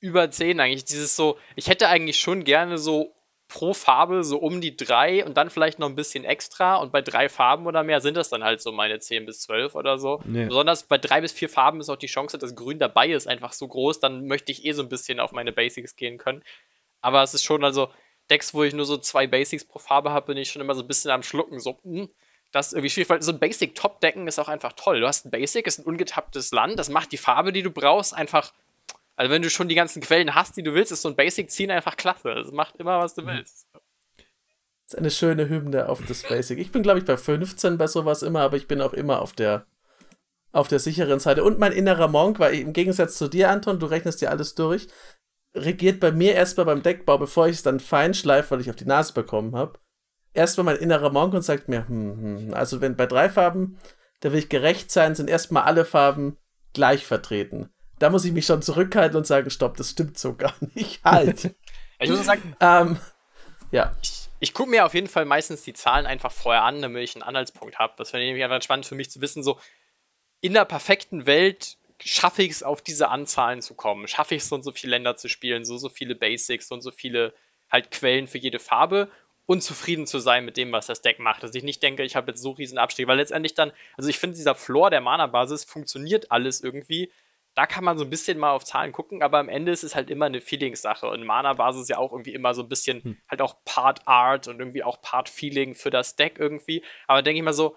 über 10 eigentlich. Dieses so, ich hätte eigentlich schon gerne so pro Farbe so um die drei und dann vielleicht noch ein bisschen extra. Und bei drei Farben oder mehr sind das dann halt so meine 10 bis 12 oder so. Nee. Besonders bei drei bis vier Farben ist auch die Chance, dass Grün dabei ist, einfach so groß. Dann möchte ich eh so ein bisschen auf meine Basics gehen können. Aber es ist schon, also Decks, wo ich nur so zwei Basics pro Farbe habe, bin ich schon immer so ein bisschen am Schlucken. So, hm, das ist irgendwie schwierig, weil so ein Basic-Top-Decken ist auch einfach toll. Du hast ein Basic, ist ein ungetapptes Land, das macht die Farbe, die du brauchst, einfach. Also, wenn du schon die ganzen Quellen hast, die du willst, ist so ein Basic-Ziehen einfach klasse. Das macht immer, was du willst. Das ist eine schöne Hymne auf das Basic. Ich bin, glaube ich, bei 15 bei sowas immer, aber ich bin auch immer auf der, auf der sicheren Seite. Und mein innerer Monk, weil im Gegensatz zu dir, Anton, du rechnest dir alles durch, regiert bei mir erstmal beim Deckbau, bevor ich es dann fein schleife, weil ich auf die Nase bekommen habe erstmal mein innerer Monk und sagt mir, hm, hm, hm, also wenn bei drei Farben, da will ich gerecht sein, sind erstmal alle Farben gleich vertreten. Da muss ich mich schon zurückhalten und sagen, stopp, das stimmt so gar nicht. Halt. ich muss sagen, ähm, ja. Ich, ich gucke mir auf jeden Fall meistens die Zahlen einfach vorher an, damit ich einen Anhaltspunkt habe. Das ich nämlich einfach spannend für mich zu wissen, so in der perfekten Welt schaffe ich es, auf diese Anzahlen zu kommen. Schaffe ich es, so und so viele Länder zu spielen, so so viele Basics, so und so viele halt Quellen für jede Farbe unzufrieden zu sein mit dem, was das Deck macht. Dass ich nicht denke, ich habe jetzt so riesen Abstieg, weil letztendlich dann, also ich finde, dieser Floor der Mana-Basis funktioniert alles irgendwie. Da kann man so ein bisschen mal auf Zahlen gucken, aber am Ende ist es halt immer eine Feelings-Sache. Und Mana-Basis ist ja auch irgendwie immer so ein bisschen hm. halt auch Part Art und irgendwie auch Part Feeling für das Deck irgendwie. Aber denke ich mal so,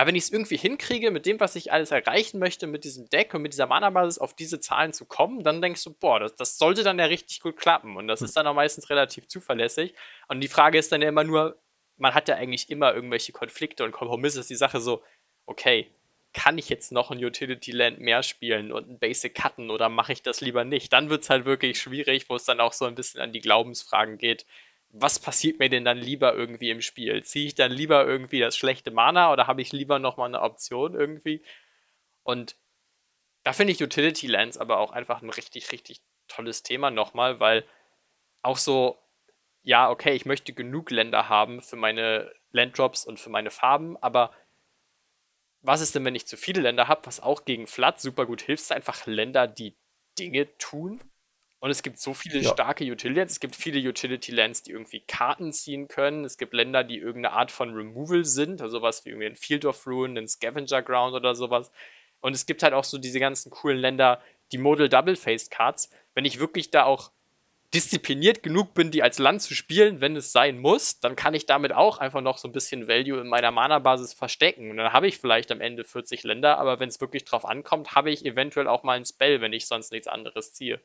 ja, wenn ich es irgendwie hinkriege, mit dem, was ich alles erreichen möchte, mit diesem Deck und mit dieser Mana-Basis auf diese Zahlen zu kommen, dann denkst du, boah, das, das sollte dann ja richtig gut klappen. Und das hm. ist dann auch meistens relativ zuverlässig. Und die Frage ist dann ja immer nur, man hat ja eigentlich immer irgendwelche Konflikte und Kompromisse. Ist die Sache so, okay, kann ich jetzt noch ein Utility Land mehr spielen und ein Basic cutten oder mache ich das lieber nicht? Dann wird es halt wirklich schwierig, wo es dann auch so ein bisschen an die Glaubensfragen geht was passiert mir denn dann lieber irgendwie im Spiel? Ziehe ich dann lieber irgendwie das schlechte Mana oder habe ich lieber nochmal eine Option irgendwie? Und da finde ich Utility Lands aber auch einfach ein richtig, richtig tolles Thema nochmal, weil auch so, ja, okay, ich möchte genug Länder haben für meine Landdrops und für meine Farben, aber was ist denn, wenn ich zu viele Länder habe, was auch gegen Flood super gut hilft, ist einfach Länder, die Dinge tun Und es gibt so viele ja. starke Utility-Lands. Es gibt viele Utility-Lands, die irgendwie Karten ziehen können. Es gibt Länder, die irgendeine Art von Removal sind, also sowas wie irgendwie ein Field of Ruin, ein Scavenger Ground oder sowas. Und es gibt halt auch so diese ganzen coolen Länder, die Modal Double-Faced Cards. Wenn ich wirklich da auch diszipliniert genug bin, die als Land zu spielen, wenn es sein muss, dann kann ich damit auch einfach noch so ein bisschen Value in meiner Mana-Basis verstecken. Und dann habe ich vielleicht am Ende 40 Länder, aber wenn es wirklich drauf ankommt, habe ich eventuell auch mal ein Spell, wenn ich sonst nichts anderes ziehe.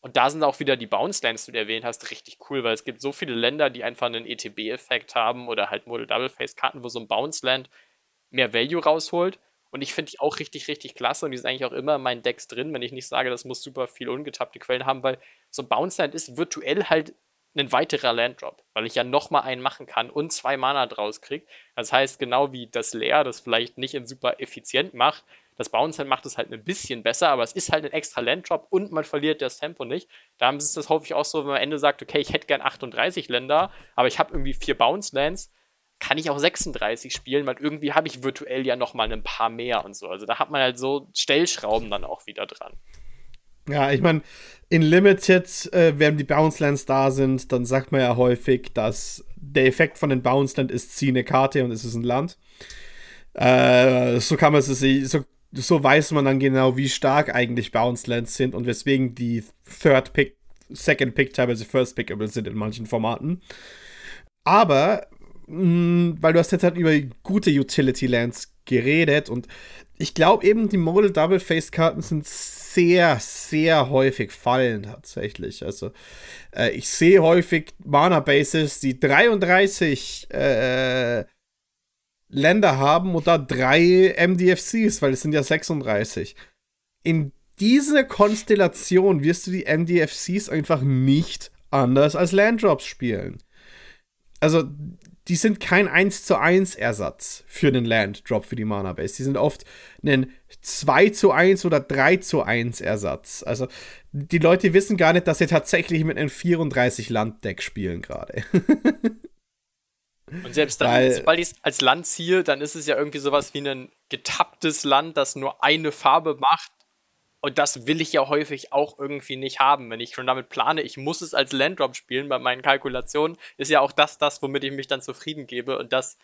Und da sind auch wieder die Bounce Lands, die du erwähnt hast, richtig cool, weil es gibt so viele Länder, die einfach einen ETB-Effekt haben oder halt Model Double Face Karten, wo so ein Bounce Land mehr Value rausholt. Und ich finde die auch richtig, richtig klasse und die sind eigentlich auch immer in meinen Decks drin, wenn ich nicht sage, das muss super viel ungetappte Quellen haben, weil so Bounce Land ist virtuell halt ein weiterer Landdrop, weil ich ja nochmal einen machen kann und zwei Mana draus kriege. Das heißt, genau wie das Leer das vielleicht nicht in super effizient macht, das Bounce macht es halt ein bisschen besser, aber es ist halt ein extra Landdrop und man verliert das Tempo nicht. Da sie das häufig auch so, wenn man am Ende sagt, okay, ich hätte gern 38 Länder, aber ich habe irgendwie vier Bounce Lands, kann ich auch 36 spielen, weil irgendwie habe ich virtuell ja noch mal ein paar mehr und so. Also da hat man halt so Stellschrauben dann auch wieder dran. Ja, ich meine, in Limited, äh, wenn die Bounce Lands da sind, dann sagt man ja häufig, dass der Effekt von den Bounce Land ist, zieh eine Karte und es ist ein Land. Äh, so kann man es so so weiß man dann genau, wie stark eigentlich Bounce Lands sind und weswegen die Third Pick, Second Pick teilweise First Pickable sind in manchen Formaten. Aber, mh, mm, weil du hast jetzt halt über gute Utility Lands geredet und ich glaube eben, die Model Double Face Karten sind sehr, sehr häufig Fallen tatsächlich. Also, äh, ich sehe häufig Mana Bases, die 33 äh, Länder haben und da drei MDFCs, weil es sind ja 36. In dieser Konstellation wirst du die MDFCs einfach nicht anders als Landdrops spielen. Also, die sind kein 1 zu 1 Ersatz für den Landdrop für die Mana Base. Die sind oft ein 2 zu 1 oder 3 zu 1 Ersatz. Also, die Leute wissen gar nicht, dass sie tatsächlich mit einem 34 Land Deck spielen gerade. Und selbst dann, Weil, sobald ich es als Land ziehe, dann ist es ja irgendwie sowas wie ein getapptes Land, das nur eine Farbe macht. Und das will ich ja häufig auch irgendwie nicht haben. Wenn ich schon damit plane, ich muss es als Landdrop spielen bei meinen Kalkulationen, ist ja auch das das, womit ich mich dann zufrieden gebe. Und das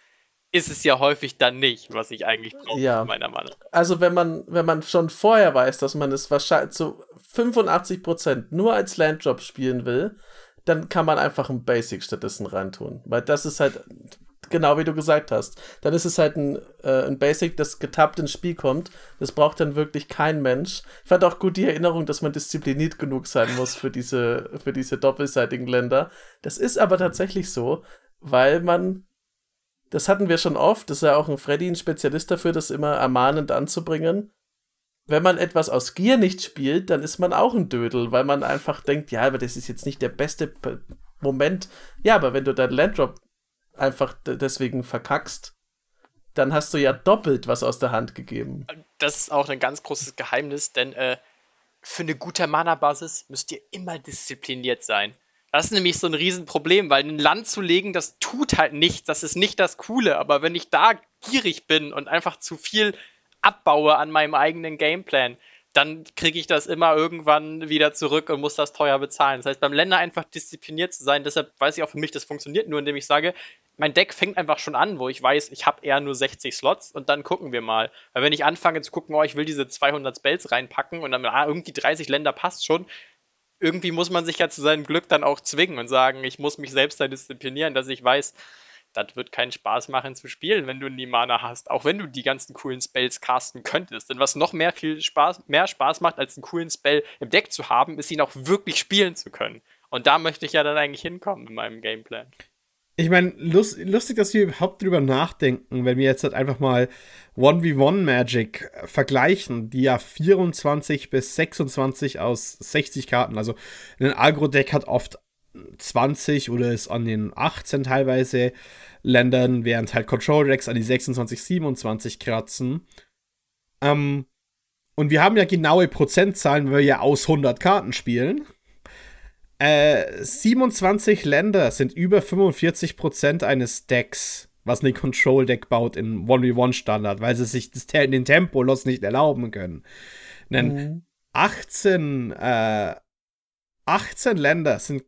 ist es ja häufig dann nicht, was ich eigentlich brauche, ja. meiner Meinung nach. Also wenn man, wenn man schon vorher weiß, dass man es wahrscheinlich zu 85% nur als Landdrop spielen will, dann kann man einfach ein Basic stattdessen reintun. Weil das ist halt, genau wie du gesagt hast, dann ist es halt ein, äh, ein Basic, das getappt ins Spiel kommt. Das braucht dann wirklich kein Mensch. Ich fand auch gut die Erinnerung, dass man diszipliniert genug sein muss für diese, für diese doppelseitigen Länder. Das ist aber tatsächlich so, weil man, das hatten wir schon oft, das ist ja auch ein Freddy ein Spezialist dafür, das immer ermahnend anzubringen wenn man etwas aus Gier nicht spielt, dann ist man auch ein Dödel, weil man einfach denkt, ja, aber das ist jetzt nicht der beste Moment. Ja, aber wenn du dein Landdrop einfach deswegen verkackst, dann hast du ja doppelt was aus der Hand gegeben. Das ist auch ein ganz großes Geheimnis, denn äh, für eine gute Mana-Basis müsst ihr immer diszipliniert sein. Das ist nämlich so ein Riesenproblem, weil ein Land zu legen, das tut halt nichts, das ist nicht das Coole. Aber wenn ich da gierig bin und einfach zu viel abbaue an meinem eigenen Gameplan, dann kriege ich das immer irgendwann wieder zurück und muss das teuer bezahlen. Das heißt, beim Länder einfach diszipliniert zu sein, deshalb weiß ich auch für mich, das funktioniert nur, indem ich sage, mein Deck fängt einfach schon an, wo ich weiß, ich habe eher nur 60 Slots und dann gucken wir mal. Weil wenn ich anfange zu gucken, oh, ich will diese 200 Spells reinpacken und dann, ah, irgendwie 30 Länder passt schon, irgendwie muss man sich ja zu seinem Glück dann auch zwingen und sagen, ich muss mich selbst da disziplinieren, dass ich weiß, das wird keinen Spaß machen zu spielen, wenn du nie Mana hast, auch wenn du die ganzen coolen Spells casten könntest. Denn was noch mehr viel Spaß, mehr Spaß macht, als einen coolen Spell im Deck zu haben, ist ihn auch wirklich spielen zu können. Und da möchte ich ja dann eigentlich hinkommen in meinem Gameplan. Ich meine, lust, lustig, dass wir überhaupt drüber nachdenken, wenn wir jetzt halt einfach mal 1v1 Magic vergleichen, die ja 24 bis 26 aus 60 Karten, also ein Agro-Deck hat oft 20 oder ist an den 18 teilweise Ländern, während halt Control Decks an die 26, 27 kratzen. Ähm, und wir haben ja genaue Prozentzahlen, weil wir ja aus 100 Karten spielen. Äh, 27 Länder sind über 45% eines Decks, was ein Control-Deck baut in 1v1-Standard, weil sie sich das, den Tempo-Loss nicht erlauben können. Denn mhm. 18 äh, 18 Länder sind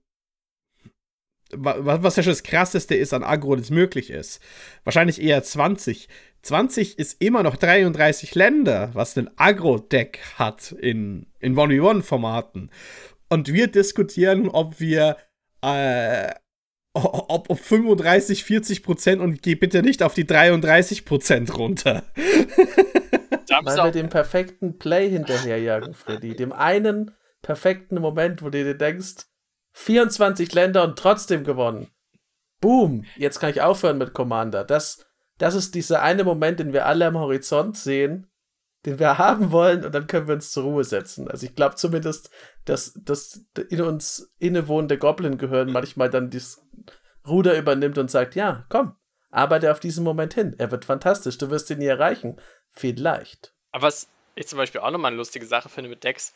was ja schon das krasseste ist an Agro, das möglich ist. Wahrscheinlich eher 20. 20 ist immer noch 33 Länder, was ein Agro-Deck hat in, in 1v1-Formaten. Und wir diskutieren, ob wir äh, ob, ob 35, 40 Prozent und geh bitte nicht auf die 33 Prozent runter. Weil wir den perfekten Play hinterherjagen, Freddy. Dem einen perfekten Moment, wo du dir denkst, 24 Länder und trotzdem gewonnen. Boom, jetzt kann ich aufhören mit Commander. Das, das ist dieser eine Moment, den wir alle am Horizont sehen, den wir haben wollen und dann können wir uns zur Ruhe setzen. Also ich glaube zumindest, dass das in uns innewohnende Goblin-Gehirn manchmal dann das Ruder übernimmt und sagt, ja, komm, arbeite auf diesen Moment hin. Er wird fantastisch, du wirst ihn nie erreichen. Vielleicht. Aber was ich zum Beispiel auch nochmal eine lustige Sache finde mit Decks,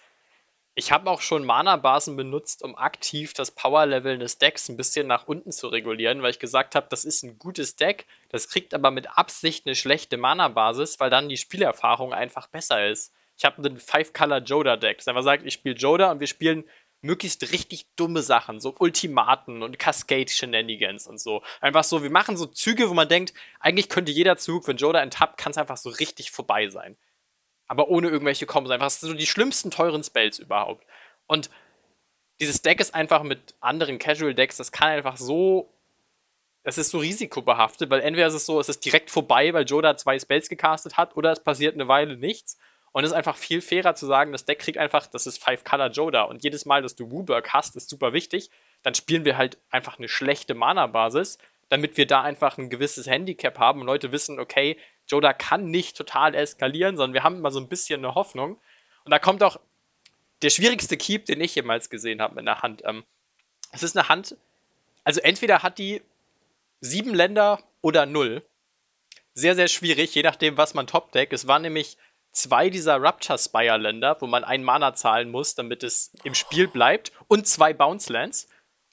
ich habe auch schon Mana-Basen benutzt, um aktiv das Power-Level des Decks ein bisschen nach unten zu regulieren, weil ich gesagt habe, das ist ein gutes Deck, das kriegt aber mit Absicht eine schlechte Mana-Basis, weil dann die Spielerfahrung einfach besser ist. Ich habe ein Five-Color-Joda-Deck, das einfach sagt, ich spiele Joda und wir spielen möglichst richtig dumme Sachen, so Ultimaten und Cascade-Shenanigans und so. Einfach so, wir machen so Züge, wo man denkt, eigentlich könnte jeder Zug, wenn Joda enttappt, kann es einfach so richtig vorbei sein aber ohne irgendwelche Kombos. Einfach so die schlimmsten teuren Spells überhaupt. Und dieses Deck ist einfach mit anderen Casual Decks, das kann einfach so. Das ist so risikobehaftet, weil entweder ist es so, es ist direkt vorbei, weil Joda zwei Spells gecastet hat, oder es passiert eine Weile nichts. Und es ist einfach viel fairer zu sagen, das Deck kriegt einfach, das ist Five Color Joda. Und jedes Mal, dass du Wooburg hast, ist super wichtig. Dann spielen wir halt einfach eine schlechte Mana-Basis, damit wir da einfach ein gewisses Handicap haben und Leute wissen, okay, Joda kann nicht total eskalieren, sondern wir haben immer so ein bisschen eine Hoffnung. Und da kommt auch der schwierigste Keep, den ich jemals gesehen habe mit einer Hand. Ähm, es ist eine Hand, also entweder hat die sieben Länder oder null. Sehr, sehr schwierig, je nachdem, was man top-deck. Es waren nämlich zwei dieser Rapture Spire Länder, wo man einen Mana zahlen muss, damit es im Spiel bleibt, und zwei Bounce Lands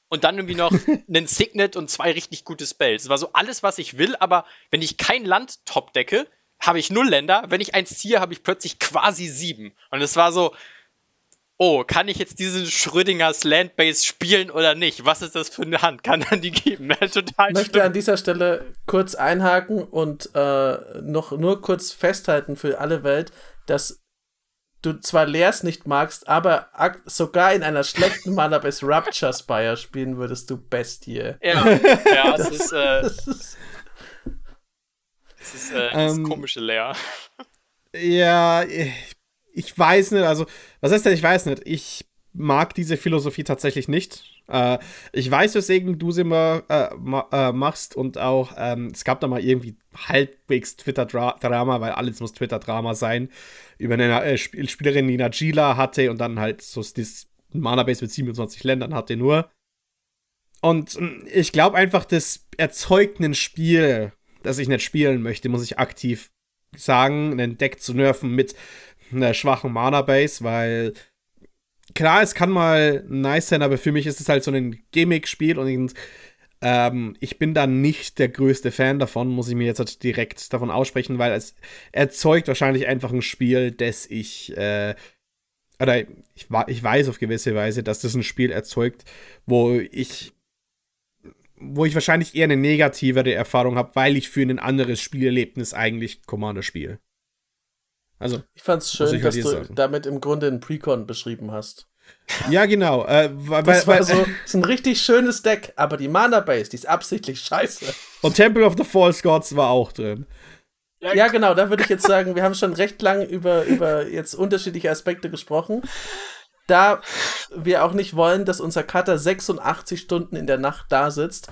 und dann irgendwie noch einen Signet und zwei richtig gute Spells. Das war so alles, was ich will, aber wenn ich kein Land top decke, habe ich null Länder. Wenn ich eins ziehe, habe ich plötzlich quasi sieben. Und es war so, oh, kann ich jetzt diesen Schrödingers Landbase spielen oder nicht? Was ist das für eine Hand? Kann man die geben? Total ich möchte an dieser Stelle kurz einhaken und äh, noch nur kurz festhalten für alle Welt, dass du zwar Leers nicht magst, aber sogar in einer schlechten Mana bis Rapture Spire spielen würdest du Bestie. Ja, ja, das, ist, äh, das ist, das ist äh, das ähm, komische Leer. Ja, ich weiß nicht, also, was heißt denn, ich weiß nicht, ich mag diese Philosophie tatsächlich nicht. Äh, ich weiß, weswegen du sie immer äh, äh, machst und auch, ähm, es gab da mal irgendwie halbwegs Twitter-Drama, weil alles muss Twitter-Drama sein, über eine äh, Sp Spielerin, die Najila hatte und dann halt so das Mana-Base mit 27 Ländern hatte nur. Und hm, ich glaube einfach, das erzeugt ein Spiel, das ich nicht spielen möchte, muss ich aktiv sagen, ein Deck zu nerven mit einer schwachen Mana-Base, weil klar, es kann mal nice sein, aber für mich ist es halt so ein Gimmick-Spiel und ähm, ich bin da nicht der größte Fan davon, muss ich mir jetzt halt direkt davon aussprechen, weil es erzeugt wahrscheinlich einfach ein Spiel, das ich, äh, oder ich, ich weiß auf gewisse Weise, dass das ein Spiel erzeugt, wo ich wo ich wahrscheinlich eher eine negativere Erfahrung habe, weil ich für ein anderes Spielerlebnis eigentlich Commander spiele. Also, ich fand's schön, ich dass du sagen. damit im Grunde einen Precon beschrieben hast. Ja, genau. Äh, weil, das war weil, so ist ein richtig schönes Deck, aber die Mana Base, die ist absichtlich scheiße. Und Temple of the False Gods war auch drin. Ja, ja genau, da würde ich jetzt sagen, wir haben schon recht lang über, über jetzt unterschiedliche Aspekte gesprochen. Da wir auch nicht wollen, dass unser Cutter 86 Stunden in der Nacht da sitzt,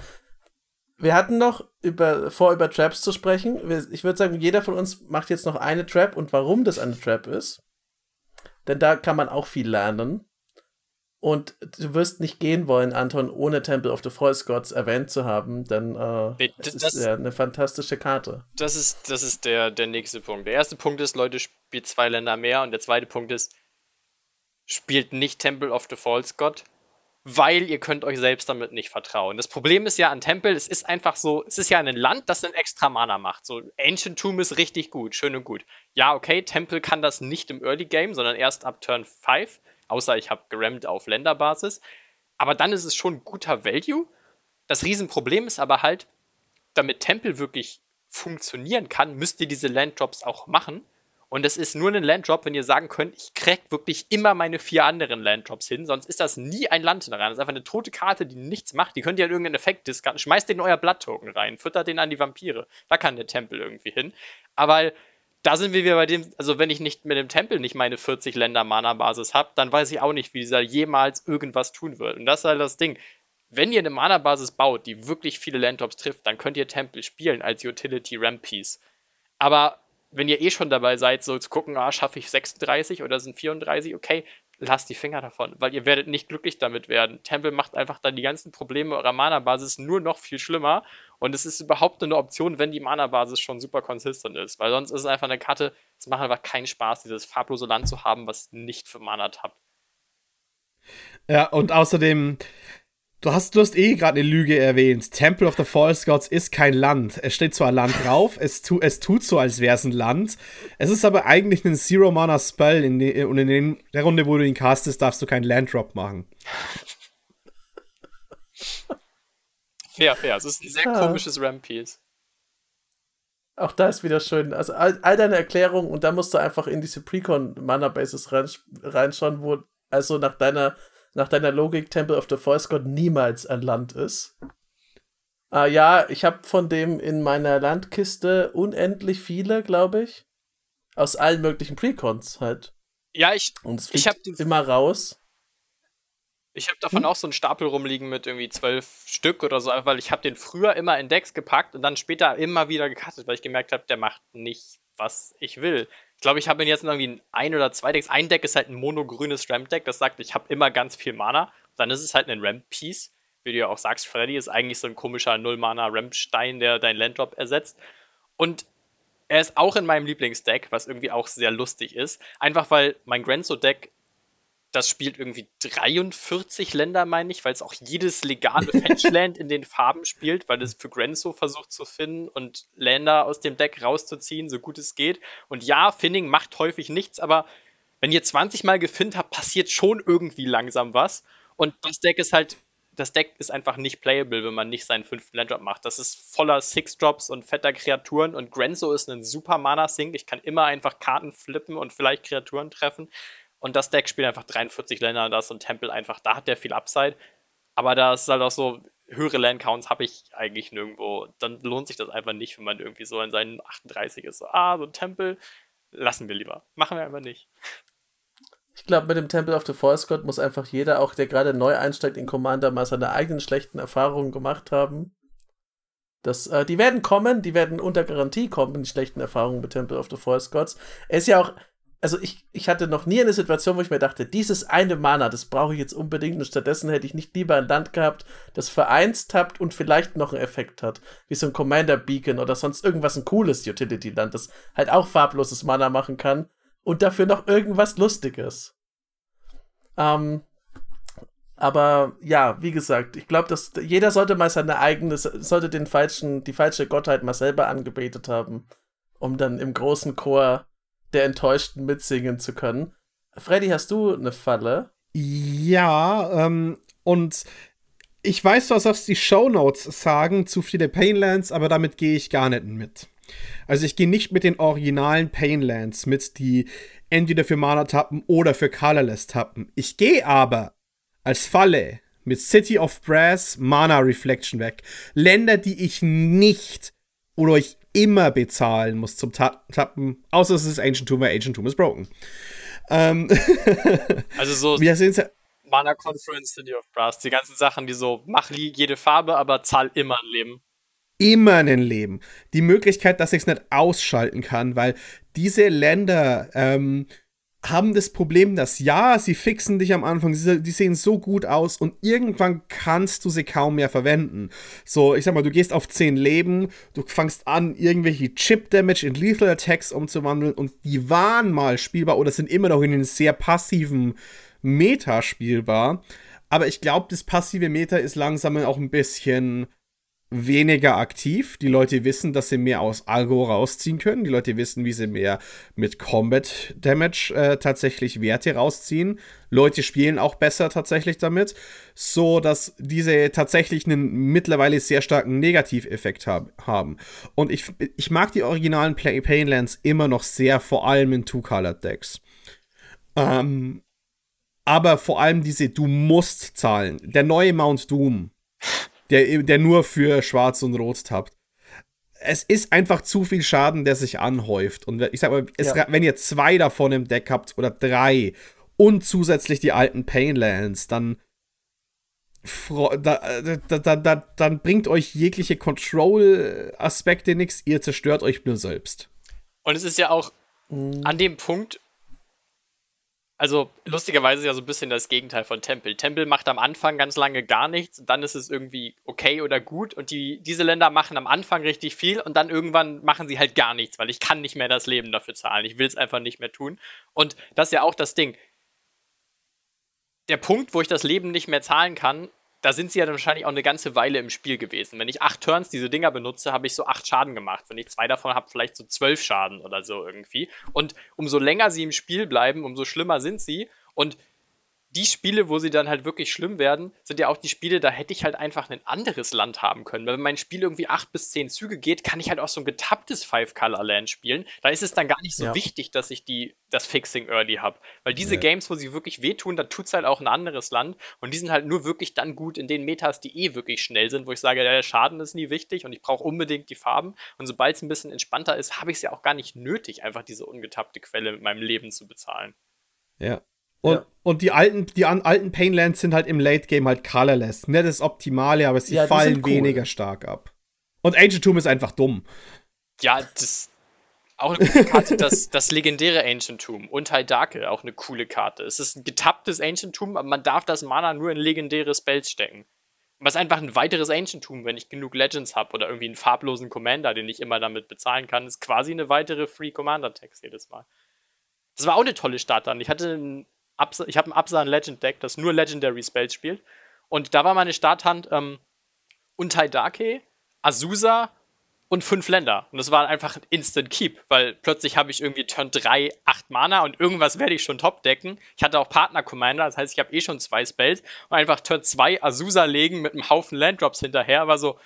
wir hatten noch über, vor, über Traps zu sprechen. Ich würde sagen, jeder von uns macht jetzt noch eine Trap und warum das eine Trap ist. Denn da kann man auch viel lernen. Und du wirst nicht gehen wollen, Anton, ohne Temple of the False Gods erwähnt zu haben, denn äh, nee, das, es ist ja eine fantastische Karte. Das ist, das ist der, der nächste Punkt. Der erste Punkt ist, Leute, spielt zwei Länder mehr. Und der zweite Punkt ist, spielt nicht Temple of the False God, weil ihr könnt euch selbst damit nicht vertrauen. Das Problem ist ja an Tempel, es ist einfach so, es ist ja ein Land, das einen extra Mana macht. So, Ancient Tomb ist richtig gut, schön und gut. Ja, okay, Tempel kann das nicht im Early Game, sondern erst ab Turn 5. außer ich habe gerammt auf Länderbasis. Aber dann ist es schon guter Value. Das Riesenproblem ist aber halt, damit Tempel wirklich funktionieren kann, müsst ihr diese Landdrops auch machen. Und es ist nur ein Landdrop, wenn ihr sagen könnt, ich krieg wirklich immer meine vier anderen Landdrops hin, sonst ist das nie ein Land rein. Das ist einfach eine tote Karte, die nichts macht. Die könnt ihr an irgendeinen Effekt diskarten. Schmeißt den in euer Blatt-Token rein, füttert den an die Vampire. Da kann der Tempel irgendwie hin. Aber da sind wir wieder bei dem, also wenn ich nicht mit dem Tempel nicht meine 40 Länder Mana-Basis habe, dann weiß ich auch nicht, wie dieser jemals irgendwas tun wird. Und das ist halt das Ding. Wenn ihr eine Mana-Basis baut, die wirklich viele Landdrops trifft, dann könnt ihr Tempel spielen als Utility Ramp Piece. Aber wenn ihr eh schon dabei seid, so zu gucken, ah, schaffe ich 36 oder sind 34, okay, lasst die Finger davon, weil ihr werdet nicht glücklich damit werden. Temple macht einfach dann die ganzen Probleme eurer Mana-Basis nur noch viel schlimmer und es ist überhaupt eine Option, wenn die Mana-Basis schon super konsistent ist, weil sonst ist es einfach eine Karte, es macht einfach keinen Spaß, dieses farblose Land zu haben, was nicht für Mana tappt. Ja, und außerdem, Du hast, du hast eh gerade eine Lüge erwähnt. Temple of the False Gods ist kein Land. Es steht zwar Land drauf, es, tu, es tut so, als wäre es ein Land. Es ist aber eigentlich ein Zero-Mana-Spell und in der Runde, wo du ihn castest, darfst du keinen Land-Drop machen. Fair, fair. Es ist ein sehr ja. komisches Rampiece. Auch da ist wieder schön. Also all, all deine Erklärungen und da musst du einfach in diese Precon-Mana-Bases reinschauen, wo also nach deiner nach deiner Logik Temple of the False God niemals ein Land ist. Ah ja, ich habe von dem in meiner Landkiste unendlich viele, glaube ich. Aus allen möglichen Precons halt. Ja, ich, Und es ich habe immer raus. Ich habe davon hm? auch so einen Stapel rumliegen mit irgendwie zwölf Stück oder so, weil ich habe den früher immer in Decks gepackt und dann später immer wieder gecuttet, weil ich gemerkt habe, der macht nicht, was ich will. Ich glaube, ich habe ihn jetzt irgendwie ein oder zwei Decks. Ein Deck ist halt ein monogrünes Ramp-Deck, das sagt, ich habe immer ganz viel Mana. Dann ist es halt ein Ramp-Piece. Wie du ja auch sagst, Freddy ist eigentlich so ein komischer Null-Mana-Ramp-Stein, der dein Landdrop ersetzt. Und er ist auch in meinem Lieblingsdeck, was irgendwie auch sehr lustig ist. Einfach weil mein Grenzo-Deck das spielt irgendwie 43 Länder, meine ich, weil es auch jedes legale Fetchland in den Farben spielt, weil es für Grenzo versucht zu finden und Länder aus dem Deck rauszuziehen, so gut es geht. Und ja, Finning macht häufig nichts, aber wenn ihr 20 Mal gefinnt habt, passiert schon irgendwie langsam was. Und das Deck ist halt, das Deck ist einfach nicht playable, wenn man nicht seinen fünften Landdrop macht. Das ist voller Six-Drops und fetter Kreaturen und Grenzo ist ein super Mana-Sink. Ich kann immer einfach Karten flippen und vielleicht Kreaturen treffen. Und das Deck spielt einfach 43 Länder, da ist so ein Tempel einfach, da hat der viel Upside. Aber da ist halt auch so, höhere Landcounts habe ich eigentlich nirgendwo. Dann lohnt sich das einfach nicht, wenn man irgendwie so in seinen 38 ist. So, ah, so ein Tempel, lassen wir lieber. Machen wir einfach nicht. Ich glaube, mit dem Temple of the False God muss einfach jeder, auch der gerade neu einsteigt in Commander, mal seine eigenen schlechten Erfahrungen gemacht haben. Das, äh, die werden kommen, die werden unter Garantie kommen, die schlechten Erfahrungen mit Temple of the False Gods. Er ist ja auch also ich, ich hatte noch nie eine Situation, wo ich mir dachte, dieses eine Mana, das brauche ich jetzt unbedingt und stattdessen hätte ich nicht lieber ein Land gehabt, das vereinst habt und vielleicht noch einen Effekt hat, wie so ein Commander Beacon oder sonst irgendwas ein cooles Utility-Land, das halt auch farbloses Mana machen kann und dafür noch irgendwas Lustiges. Ähm, aber ja, wie gesagt, ich glaube, dass jeder sollte mal seine eigene, sollte den falschen, die falsche Gottheit mal selber angebetet haben, um dann im großen Chor der Enttäuschten mitsingen zu können. Freddy, hast du eine Falle? Ja, ähm, und ich weiß, was auf die Show Notes sagen, zu viele Painlands, aber damit gehe ich gar nicht mit. Also ich gehe nicht mit den originalen Painlands mit, die entweder für Mana tappen oder für Colorless tappen. Ich gehe aber als Falle mit City of Brass Mana Reflection weg. Länder, die ich nicht oder ich immer bezahlen muss zum Tappen, außer es ist Ancient Tomb, weil Ancient Tomb ist broken. Ähm also so wir sehen ja Mana Conference, City of Brass, die ganzen Sachen, die so, mach jede Farbe, aber zahl immer ein Leben. Immer ein Leben. Die Möglichkeit, dass ich es nicht ausschalten kann, weil diese Länder ähm, haben das Problem, dass ja, sie fixen dich am Anfang, die sehen so gut aus und irgendwann kannst du sie kaum mehr verwenden. So, ich sag mal, du gehst auf 10 Leben, du fangst an, irgendwelche Chip-Damage in Lethal Attacks umzuwandeln und die waren mal spielbar oder sind immer noch in einem sehr passiven Meta spielbar. Aber ich glaube, das passive Meta ist langsam auch ein bisschen weniger aktiv. Die Leute wissen, dass sie mehr aus Algo rausziehen können. Die Leute wissen, wie sie mehr mit Combat Damage äh, tatsächlich Werte rausziehen. Leute spielen auch besser tatsächlich damit, so dass diese tatsächlich einen mittlerweile sehr starken Negativeffekt hab, haben. Und ich, ich mag die originalen Play Painlands immer noch sehr, vor allem in Two-Colored Decks. Ähm, aber vor allem diese Du musst zahlen. Der neue Mount Doom der, der nur für Schwarz und Rot tappt. Es ist einfach zu viel Schaden, der sich anhäuft. Und ich sag mal, es, ja. wenn ihr zwei davon im Deck habt oder drei und zusätzlich die alten Painlands, dann da, da, da, dann bringt euch jegliche Control-Aspekte nichts, ihr zerstört euch nur selbst. Und es ist ja auch mhm. an dem Punkt, also lustigerweise ist ja so ein bisschen das Gegenteil von Tempel. Tempel macht am Anfang ganz lange gar nichts, dann ist es irgendwie okay oder gut und die, diese Länder machen am Anfang richtig viel und dann irgendwann machen sie halt gar nichts, weil ich kann nicht mehr das Leben dafür zahlen. Ich will es einfach nicht mehr tun. Und das ist ja auch das Ding. Der Punkt, wo ich das Leben nicht mehr zahlen kann, da sind sie ja dann wahrscheinlich auch eine ganze Weile im Spiel gewesen. Wenn ich acht Turns diese Dinger benutze, habe ich so acht Schaden gemacht. Wenn ich zwei davon habe, vielleicht so zwölf Schaden oder so irgendwie. Und umso länger sie im Spiel bleiben, umso schlimmer sind sie. Und die Spiele, wo sie dann halt wirklich schlimm werden, sind ja auch die Spiele, da hätte ich halt einfach ein anderes Land haben können. Weil wenn mein Spiel irgendwie acht bis zehn Züge geht, kann ich halt auch so ein getapptes Five-Color-Land spielen. Da ist es dann gar nicht so ja. wichtig, dass ich die, das Fixing Early habe. Weil diese ja. Games, wo sie wirklich wehtun, da tut es halt auch ein anderes Land. Und die sind halt nur wirklich dann gut in den Metas, die eh wirklich schnell sind, wo ich sage, der Schaden ist nie wichtig und ich brauche unbedingt die Farben. Und sobald es ein bisschen entspannter ist, habe ich es ja auch gar nicht nötig, einfach diese ungetappte Quelle mit meinem Leben zu bezahlen. Ja, und, ja. und die alten, die alten Painlands sind halt im Late Game halt colorless. Nicht das Optimale, aber sie ja, fallen cool. weniger stark ab. Und Ancient Tomb ist einfach dumm. Ja, das auch eine coole Karte, das, das legendäre Ancient Tomb und Haidake, auch eine coole Karte. Es ist ein getapptes Ancient Tomb, aber man darf das Mana nur in legendäre Spells stecken. Was einfach ein weiteres Ancient Tomb, wenn ich genug Legends habe oder irgendwie einen farblosen Commander, den ich immer damit bezahlen kann, ist quasi eine weitere Free Commander Text jedes Mal. Das war auch eine tolle Start dann. Ich hatte einen Absa ich habe ein Absan Legend Deck, das nur Legendary Spells spielt. Und da war meine Starthand ähm, Untai Azusa und fünf Länder. Und das war einfach ein Instant Keep, weil plötzlich habe ich irgendwie Turn 3, 8 Mana und irgendwas werde ich schon top decken. Ich hatte auch Partner Commander, das heißt, ich habe eh schon zwei Spells und einfach Turn 2 Azusa legen mit einem Haufen Landdrops hinterher war so,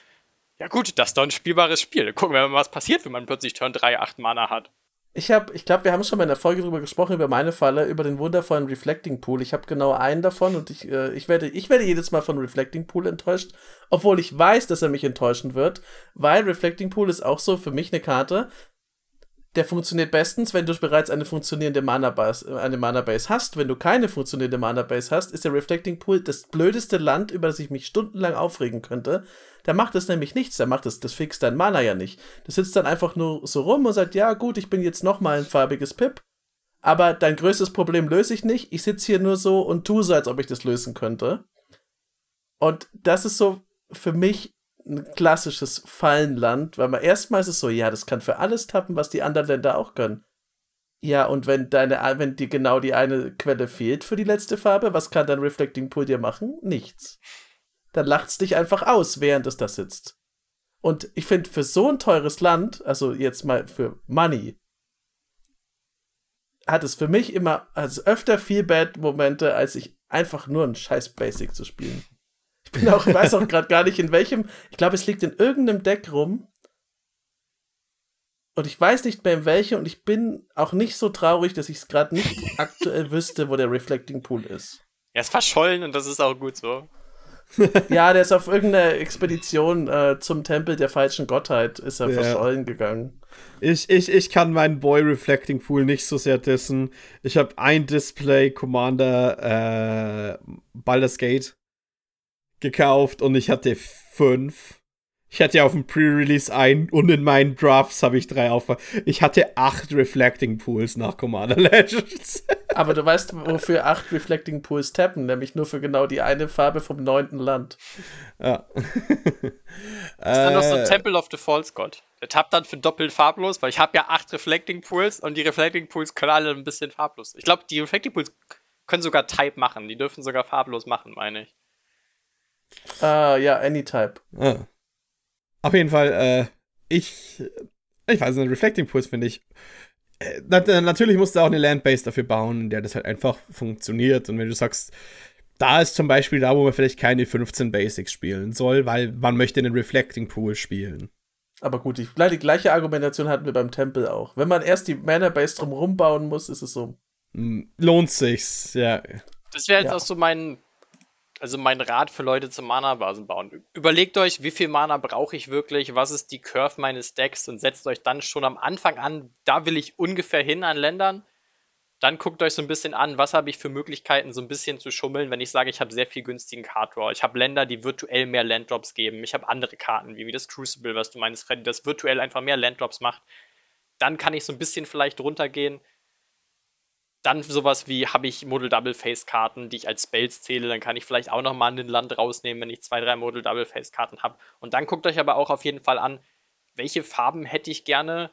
ja gut, das ist doch ein spielbares Spiel. Gucken wir mal, was passiert, wenn man plötzlich Turn 3, 8 Mana hat. Ich habe, ich glaube, wir haben schon mal in der Folge drüber gesprochen, über meine Falle, über den wundervollen Reflecting Pool. Ich habe genau einen davon und ich, äh, ich, werde, ich werde jedes Mal von Reflecting Pool enttäuscht, obwohl ich weiß, dass er mich enttäuschen wird, weil Reflecting Pool ist auch so für mich eine Karte, der funktioniert bestens, wenn du bereits eine funktionierende Mana-Base eine Mana -Base hast. Wenn du keine funktionierende Mana-Base hast, ist der Reflecting Pool das blödeste Land, über das ich mich stundenlang aufregen könnte. Da macht es nämlich nichts, da macht es, das fixt dein Mana ja nicht. Das sitzt dann einfach nur so rum und sagt, ja gut, ich bin jetzt nochmal ein farbiges Pip, aber dein größtes Problem löse ich nicht. Ich sitze hier nur so und tue so, als ob ich das lösen könnte. Und das ist so für mich ein klassisches Fallenland, weil man erstmal ist es so, ja, das kann für alles tappen, was die anderen Länder auch können. Ja, und wenn deine, wenn dir genau die eine Quelle fehlt für die letzte Farbe, was kann dein Reflecting Pool dir machen? Nichts. Dann lacht's dich einfach aus, während es da sitzt. Und ich finde, für so ein teures Land, also jetzt mal für Money, hat es für mich immer, also öfter viel Bad-Momente, als ich einfach nur ein scheiß Basic zu spielen. Ich bin auch, ich weiß auch gerade gar nicht in welchem. Ich glaube, es liegt in irgendeinem Deck rum. Und ich weiß nicht mehr in welchem. Und ich bin auch nicht so traurig, dass ich es gerade nicht aktuell wüsste, wo der Reflecting Pool ist. Er ist verschollen und das ist auch gut so. ja, der ist auf irgendeiner Expedition äh, zum Tempel der falschen Gottheit, ist er ja. verschollen gegangen. Ich, ich, ich kann meinen Boy Reflecting Pool nicht so sehr dissen. Ich habe ein Display Commander äh, Baldur's Gate gekauft und ich hatte fünf. Ich hatte ja auf dem Pre-Release ein und in meinen Drafts habe ich drei auf. Ich hatte acht Reflecting Pools nach Commander Legends. Aber du weißt, wofür acht Reflecting Pools tappen, nämlich nur für genau die eine Farbe vom neunten Land. Ja. das ist dann noch so ein äh. Temple of the False God. Der tappt dann für doppelt farblos, weil ich habe ja acht Reflecting Pools und die Reflecting Pools können alle ein bisschen farblos. Ich glaube, die Reflecting Pools können sogar Type machen. Die dürfen sogar farblos machen, meine ich. Uh, ja, Anytype. Ah. Auf jeden Fall, äh, ich, ich weiß nicht, Reflecting Pools finde ich. Äh, natürlich musst du auch eine Landbase dafür bauen, in der das halt einfach funktioniert. Und wenn du sagst, da ist zum Beispiel da, wo man vielleicht keine 15 Basics spielen soll, weil man möchte einen Reflecting Pool spielen. Aber gut, die, die gleiche Argumentation hatten wir beim Tempel auch. Wenn man erst die Mana Base drumherum bauen muss, ist es so. Hm, lohnt sich's, ja. Das wäre jetzt ja. auch so mein also mein Rat für Leute zum Mana-Basen bauen. Überlegt euch, wie viel Mana brauche ich wirklich, was ist die Curve meines Decks und setzt euch dann schon am Anfang an, da will ich ungefähr hin an Ländern. Dann guckt euch so ein bisschen an, was habe ich für Möglichkeiten, so ein bisschen zu schummeln, wenn ich sage, ich habe sehr viel günstigen Card Draw. Ich habe Länder, die virtuell mehr Landdrops geben. Ich habe andere Karten, wie, das Crucible, was du meinst, Freddy, das virtuell einfach mehr Landdrops macht. Dann kann ich so ein bisschen vielleicht runtergehen dann sowas wie, habe ich Model-Double-Face-Karten, die ich als Spells zähle, dann kann ich vielleicht auch nochmal ein Land rausnehmen, wenn ich zwei, drei Model-Double-Face-Karten habe. Und dann guckt euch aber auch auf jeden Fall an, welche Farben hätte ich gerne,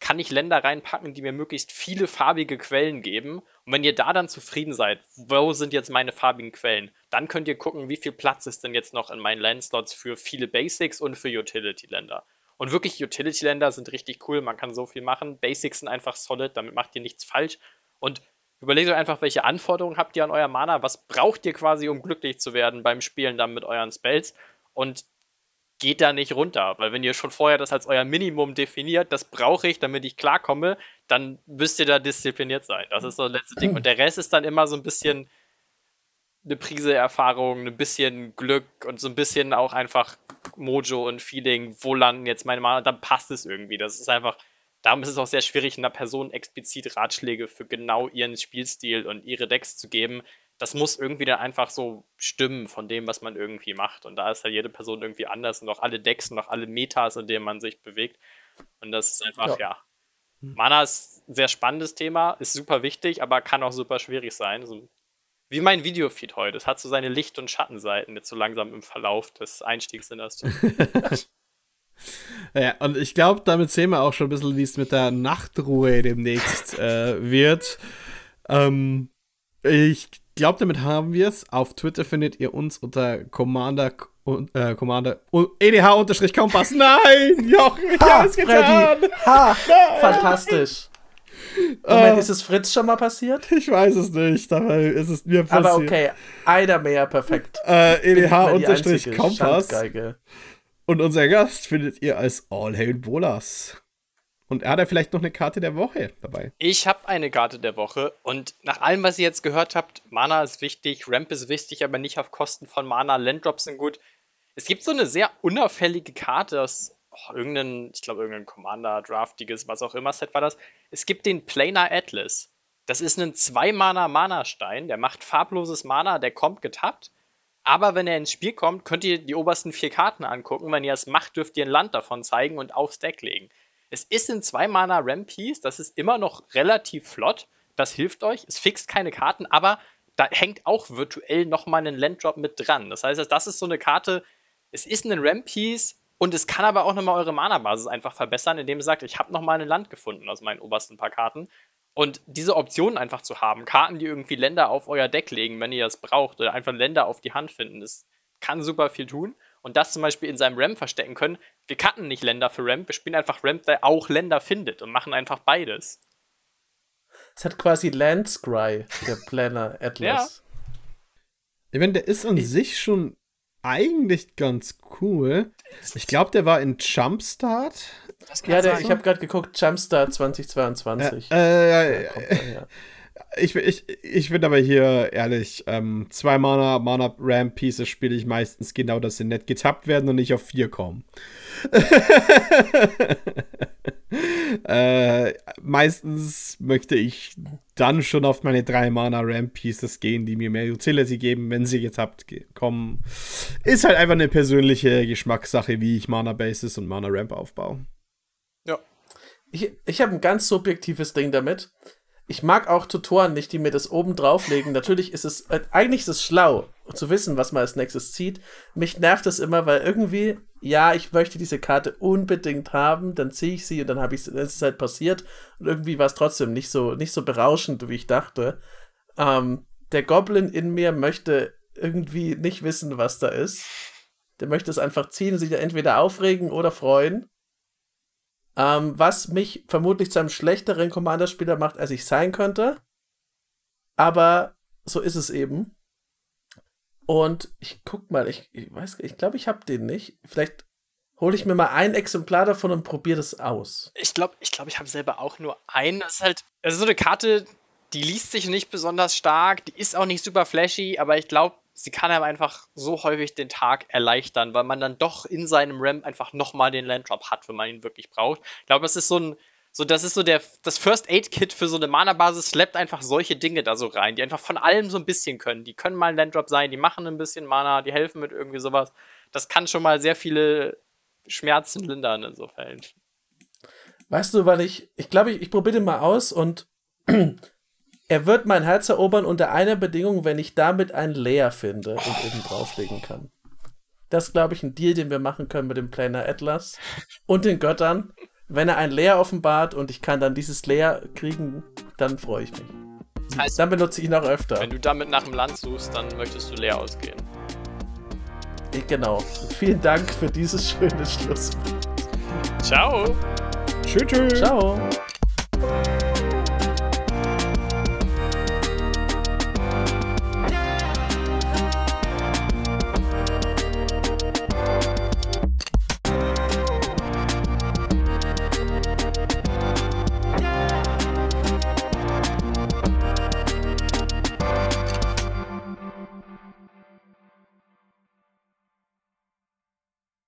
kann ich Länder reinpacken, die mir möglichst viele farbige Quellen geben. Und wenn ihr da dann zufrieden seid, wo sind jetzt meine farbigen Quellen, dann könnt ihr gucken, wie viel Platz ist denn jetzt noch in meinen Landslots für viele Basics und für Utility-Länder. Und wirklich Utility-Länder sind richtig cool, man kann so viel machen. Basics sind einfach solid, damit macht ihr nichts falsch. Und überlegt euch einfach, welche Anforderungen habt ihr an euer Mana, was braucht ihr quasi, um glücklich zu werden beim Spielen dann mit euren Spells und geht da nicht runter, weil wenn ihr schon vorher das als euer Minimum definiert, das brauche ich, damit ich klarkomme, dann müsst ihr da diszipliniert sein. Das ist so das letzte Ding. Und der Rest ist dann immer so ein bisschen eine Prise Erfahrung, ein bisschen Glück und so ein bisschen auch einfach Mojo und Feeling, wo landen jetzt meine Mana, dann passt es irgendwie. Das ist einfach, darum ist es auch sehr schwierig, einer Person explizit Ratschläge für genau ihren Spielstil und ihre Decks zu geben. Das muss irgendwie dann einfach so stimmen von dem, was man irgendwie macht. Und da ist halt jede Person irgendwie anders und auch alle Decks und auch alle Metas, in denen man sich bewegt. Und das ist einfach, ja. ja. Hm. Mana ist ein sehr spannendes Thema, ist super wichtig, aber kann auch super schwierig sein. So, wie mein Videofeed heute. Es hat so seine Licht- und Schattenseiten jetzt so langsam im Verlauf des Einstiegs in das. Ja, und ich glaube, damit sehen wir auch schon ein bisschen, wie es mit der Nachtruhe demnächst äh, wird. Ähm, ich glaube, damit haben wir es. Auf Twitter findet ihr uns unter Commander äh, Commander EDH-Kompass. Nein! Jochen, ich ha, es getan! Ha! Nein. Fantastisch. Moment, uh, ist es Fritz schon mal passiert? Ich weiß es nicht, aber ist es mir passiert. Aber okay, einer mehr, perfekt. Äh, EDH-Kompass. Und unser Gast findet ihr als All Hail Bolas. Und er hat ja vielleicht noch eine Karte der Woche dabei. Ich habe eine Karte der Woche und nach allem, was ihr jetzt gehört habt, Mana ist wichtig, Ramp ist wichtig, aber nicht auf Kosten von Mana. Landdrops sind gut. Es gibt so eine sehr unauffällige Karte aus oh, irgendeinem, ich glaube, irgendein Commander, Draftiges, was auch immer Set war das. Es gibt den Planar Atlas. Das ist ein 2-Mana-Mana-Stein, der macht farbloses Mana, der kommt getappt aber wenn er ins Spiel kommt, könnt ihr die obersten vier Karten angucken. Wenn ihr es macht, dürft ihr ein Land davon zeigen und aufs Deck legen. Es ist in 2 Mana Rampiece, das ist immer noch relativ flott. Das hilft euch. Es fixt keine Karten, aber da hängt auch virtuell nochmal ein Landdrop mit dran. Das heißt, das ist so eine Karte, es ist ein Rampiece und es kann aber auch nochmal eure Mana-Basis einfach verbessern, indem ihr sagt, ich habe nochmal ein Land gefunden aus meinen obersten paar Karten. Und diese Optionen einfach zu haben, Karten, die irgendwie Länder auf euer Deck legen, wenn ihr das braucht, oder einfach Länder auf die Hand finden, das kann super viel tun. Und das zum Beispiel in seinem Ramp verstecken können. Wir cutten nicht Länder für Ramp, wir spielen einfach Ramp, der auch Länder findet und machen einfach beides. Es hat quasi Landscry, der Planner Atlas. ja. Ich meine, der ist an ich sich schon eigentlich ganz cool. Ich glaube, der war in Jumpstart ja, der, ich habe gerade geguckt, Jumpstart 2022. Äh, äh, ja, ich, ich, ich bin aber hier ehrlich, ähm, zwei Mana, Mana Ramp Pieces spiele ich meistens genau, dass sie nicht getappt werden und nicht auf vier kommen. äh, meistens möchte ich dann schon auf meine drei Mana Ramp Pieces gehen, die mir mehr Utility geben, wenn sie getappt kommen. Ist halt einfach eine persönliche Geschmackssache, wie ich Mana Bases und Mana Ramp aufbaue. Ja. Ich, ich habe ein ganz subjektives Ding damit. Ich mag auch Tutoren nicht, die mir das oben drauflegen. Natürlich ist es, äh, eigentlich ist es schlau, zu wissen, was man als nächstes zieht. Mich nervt es immer, weil irgendwie, ja, ich möchte diese Karte unbedingt haben, dann ziehe ich sie und dann habe ich ist es halt passiert und irgendwie war es trotzdem nicht so, nicht so berauschend, wie ich dachte. Ähm, der Goblin in mir möchte irgendwie nicht wissen, was da ist. Der möchte es einfach ziehen, sich entweder aufregen oder freuen. Ähm, was mich vermutlich zu einem schlechteren Commander-Spieler macht, als ich sein könnte. Aber so ist es eben. Und ich guck mal, ich, ich weiß, ich glaube, ich habe den nicht. Vielleicht hole ich mir mal ein Exemplar davon und probiere das aus. Ich glaube, ich, glaub, ich habe selber auch nur einen. Das ist halt, also so eine Karte, die liest sich nicht besonders stark, die ist auch nicht super flashy, aber ich glaube, sie kann einem einfach so häufig den Tag erleichtern, weil man dann doch in seinem Ramp einfach nochmal den Landdrop hat, wenn man ihn wirklich braucht. Ich glaube, das ist so ein, so, das ist so der, das First Aid Kit für so eine Mana-Basis, slappt einfach solche Dinge da so rein, die einfach von allem so ein bisschen können. Die können mal ein Landdrop sein, die machen ein bisschen Mana, die helfen mit irgendwie sowas. Das kann schon mal sehr viele Schmerzen lindern in so Fällen. Weißt du, weil ich, ich glaube, ich, ich probiere den mal aus und er wird mein Herz erobern unter einer Bedingung, wenn ich damit ein Leer finde und oh. oben drauflegen kann. Das ist, glaube ich, ein Deal, den wir machen können mit dem Planer Atlas und den Göttern. Wenn er ein Leer offenbart und ich kann dann dieses Leer kriegen, dann freue ich mich. Das heißt, dann benutze ich ihn auch öfter. Wenn du damit nach dem Land suchst, dann möchtest du leer ausgehen. Genau. Vielen Dank für dieses schöne Schluss. Ciao. Tschüss. Ciao.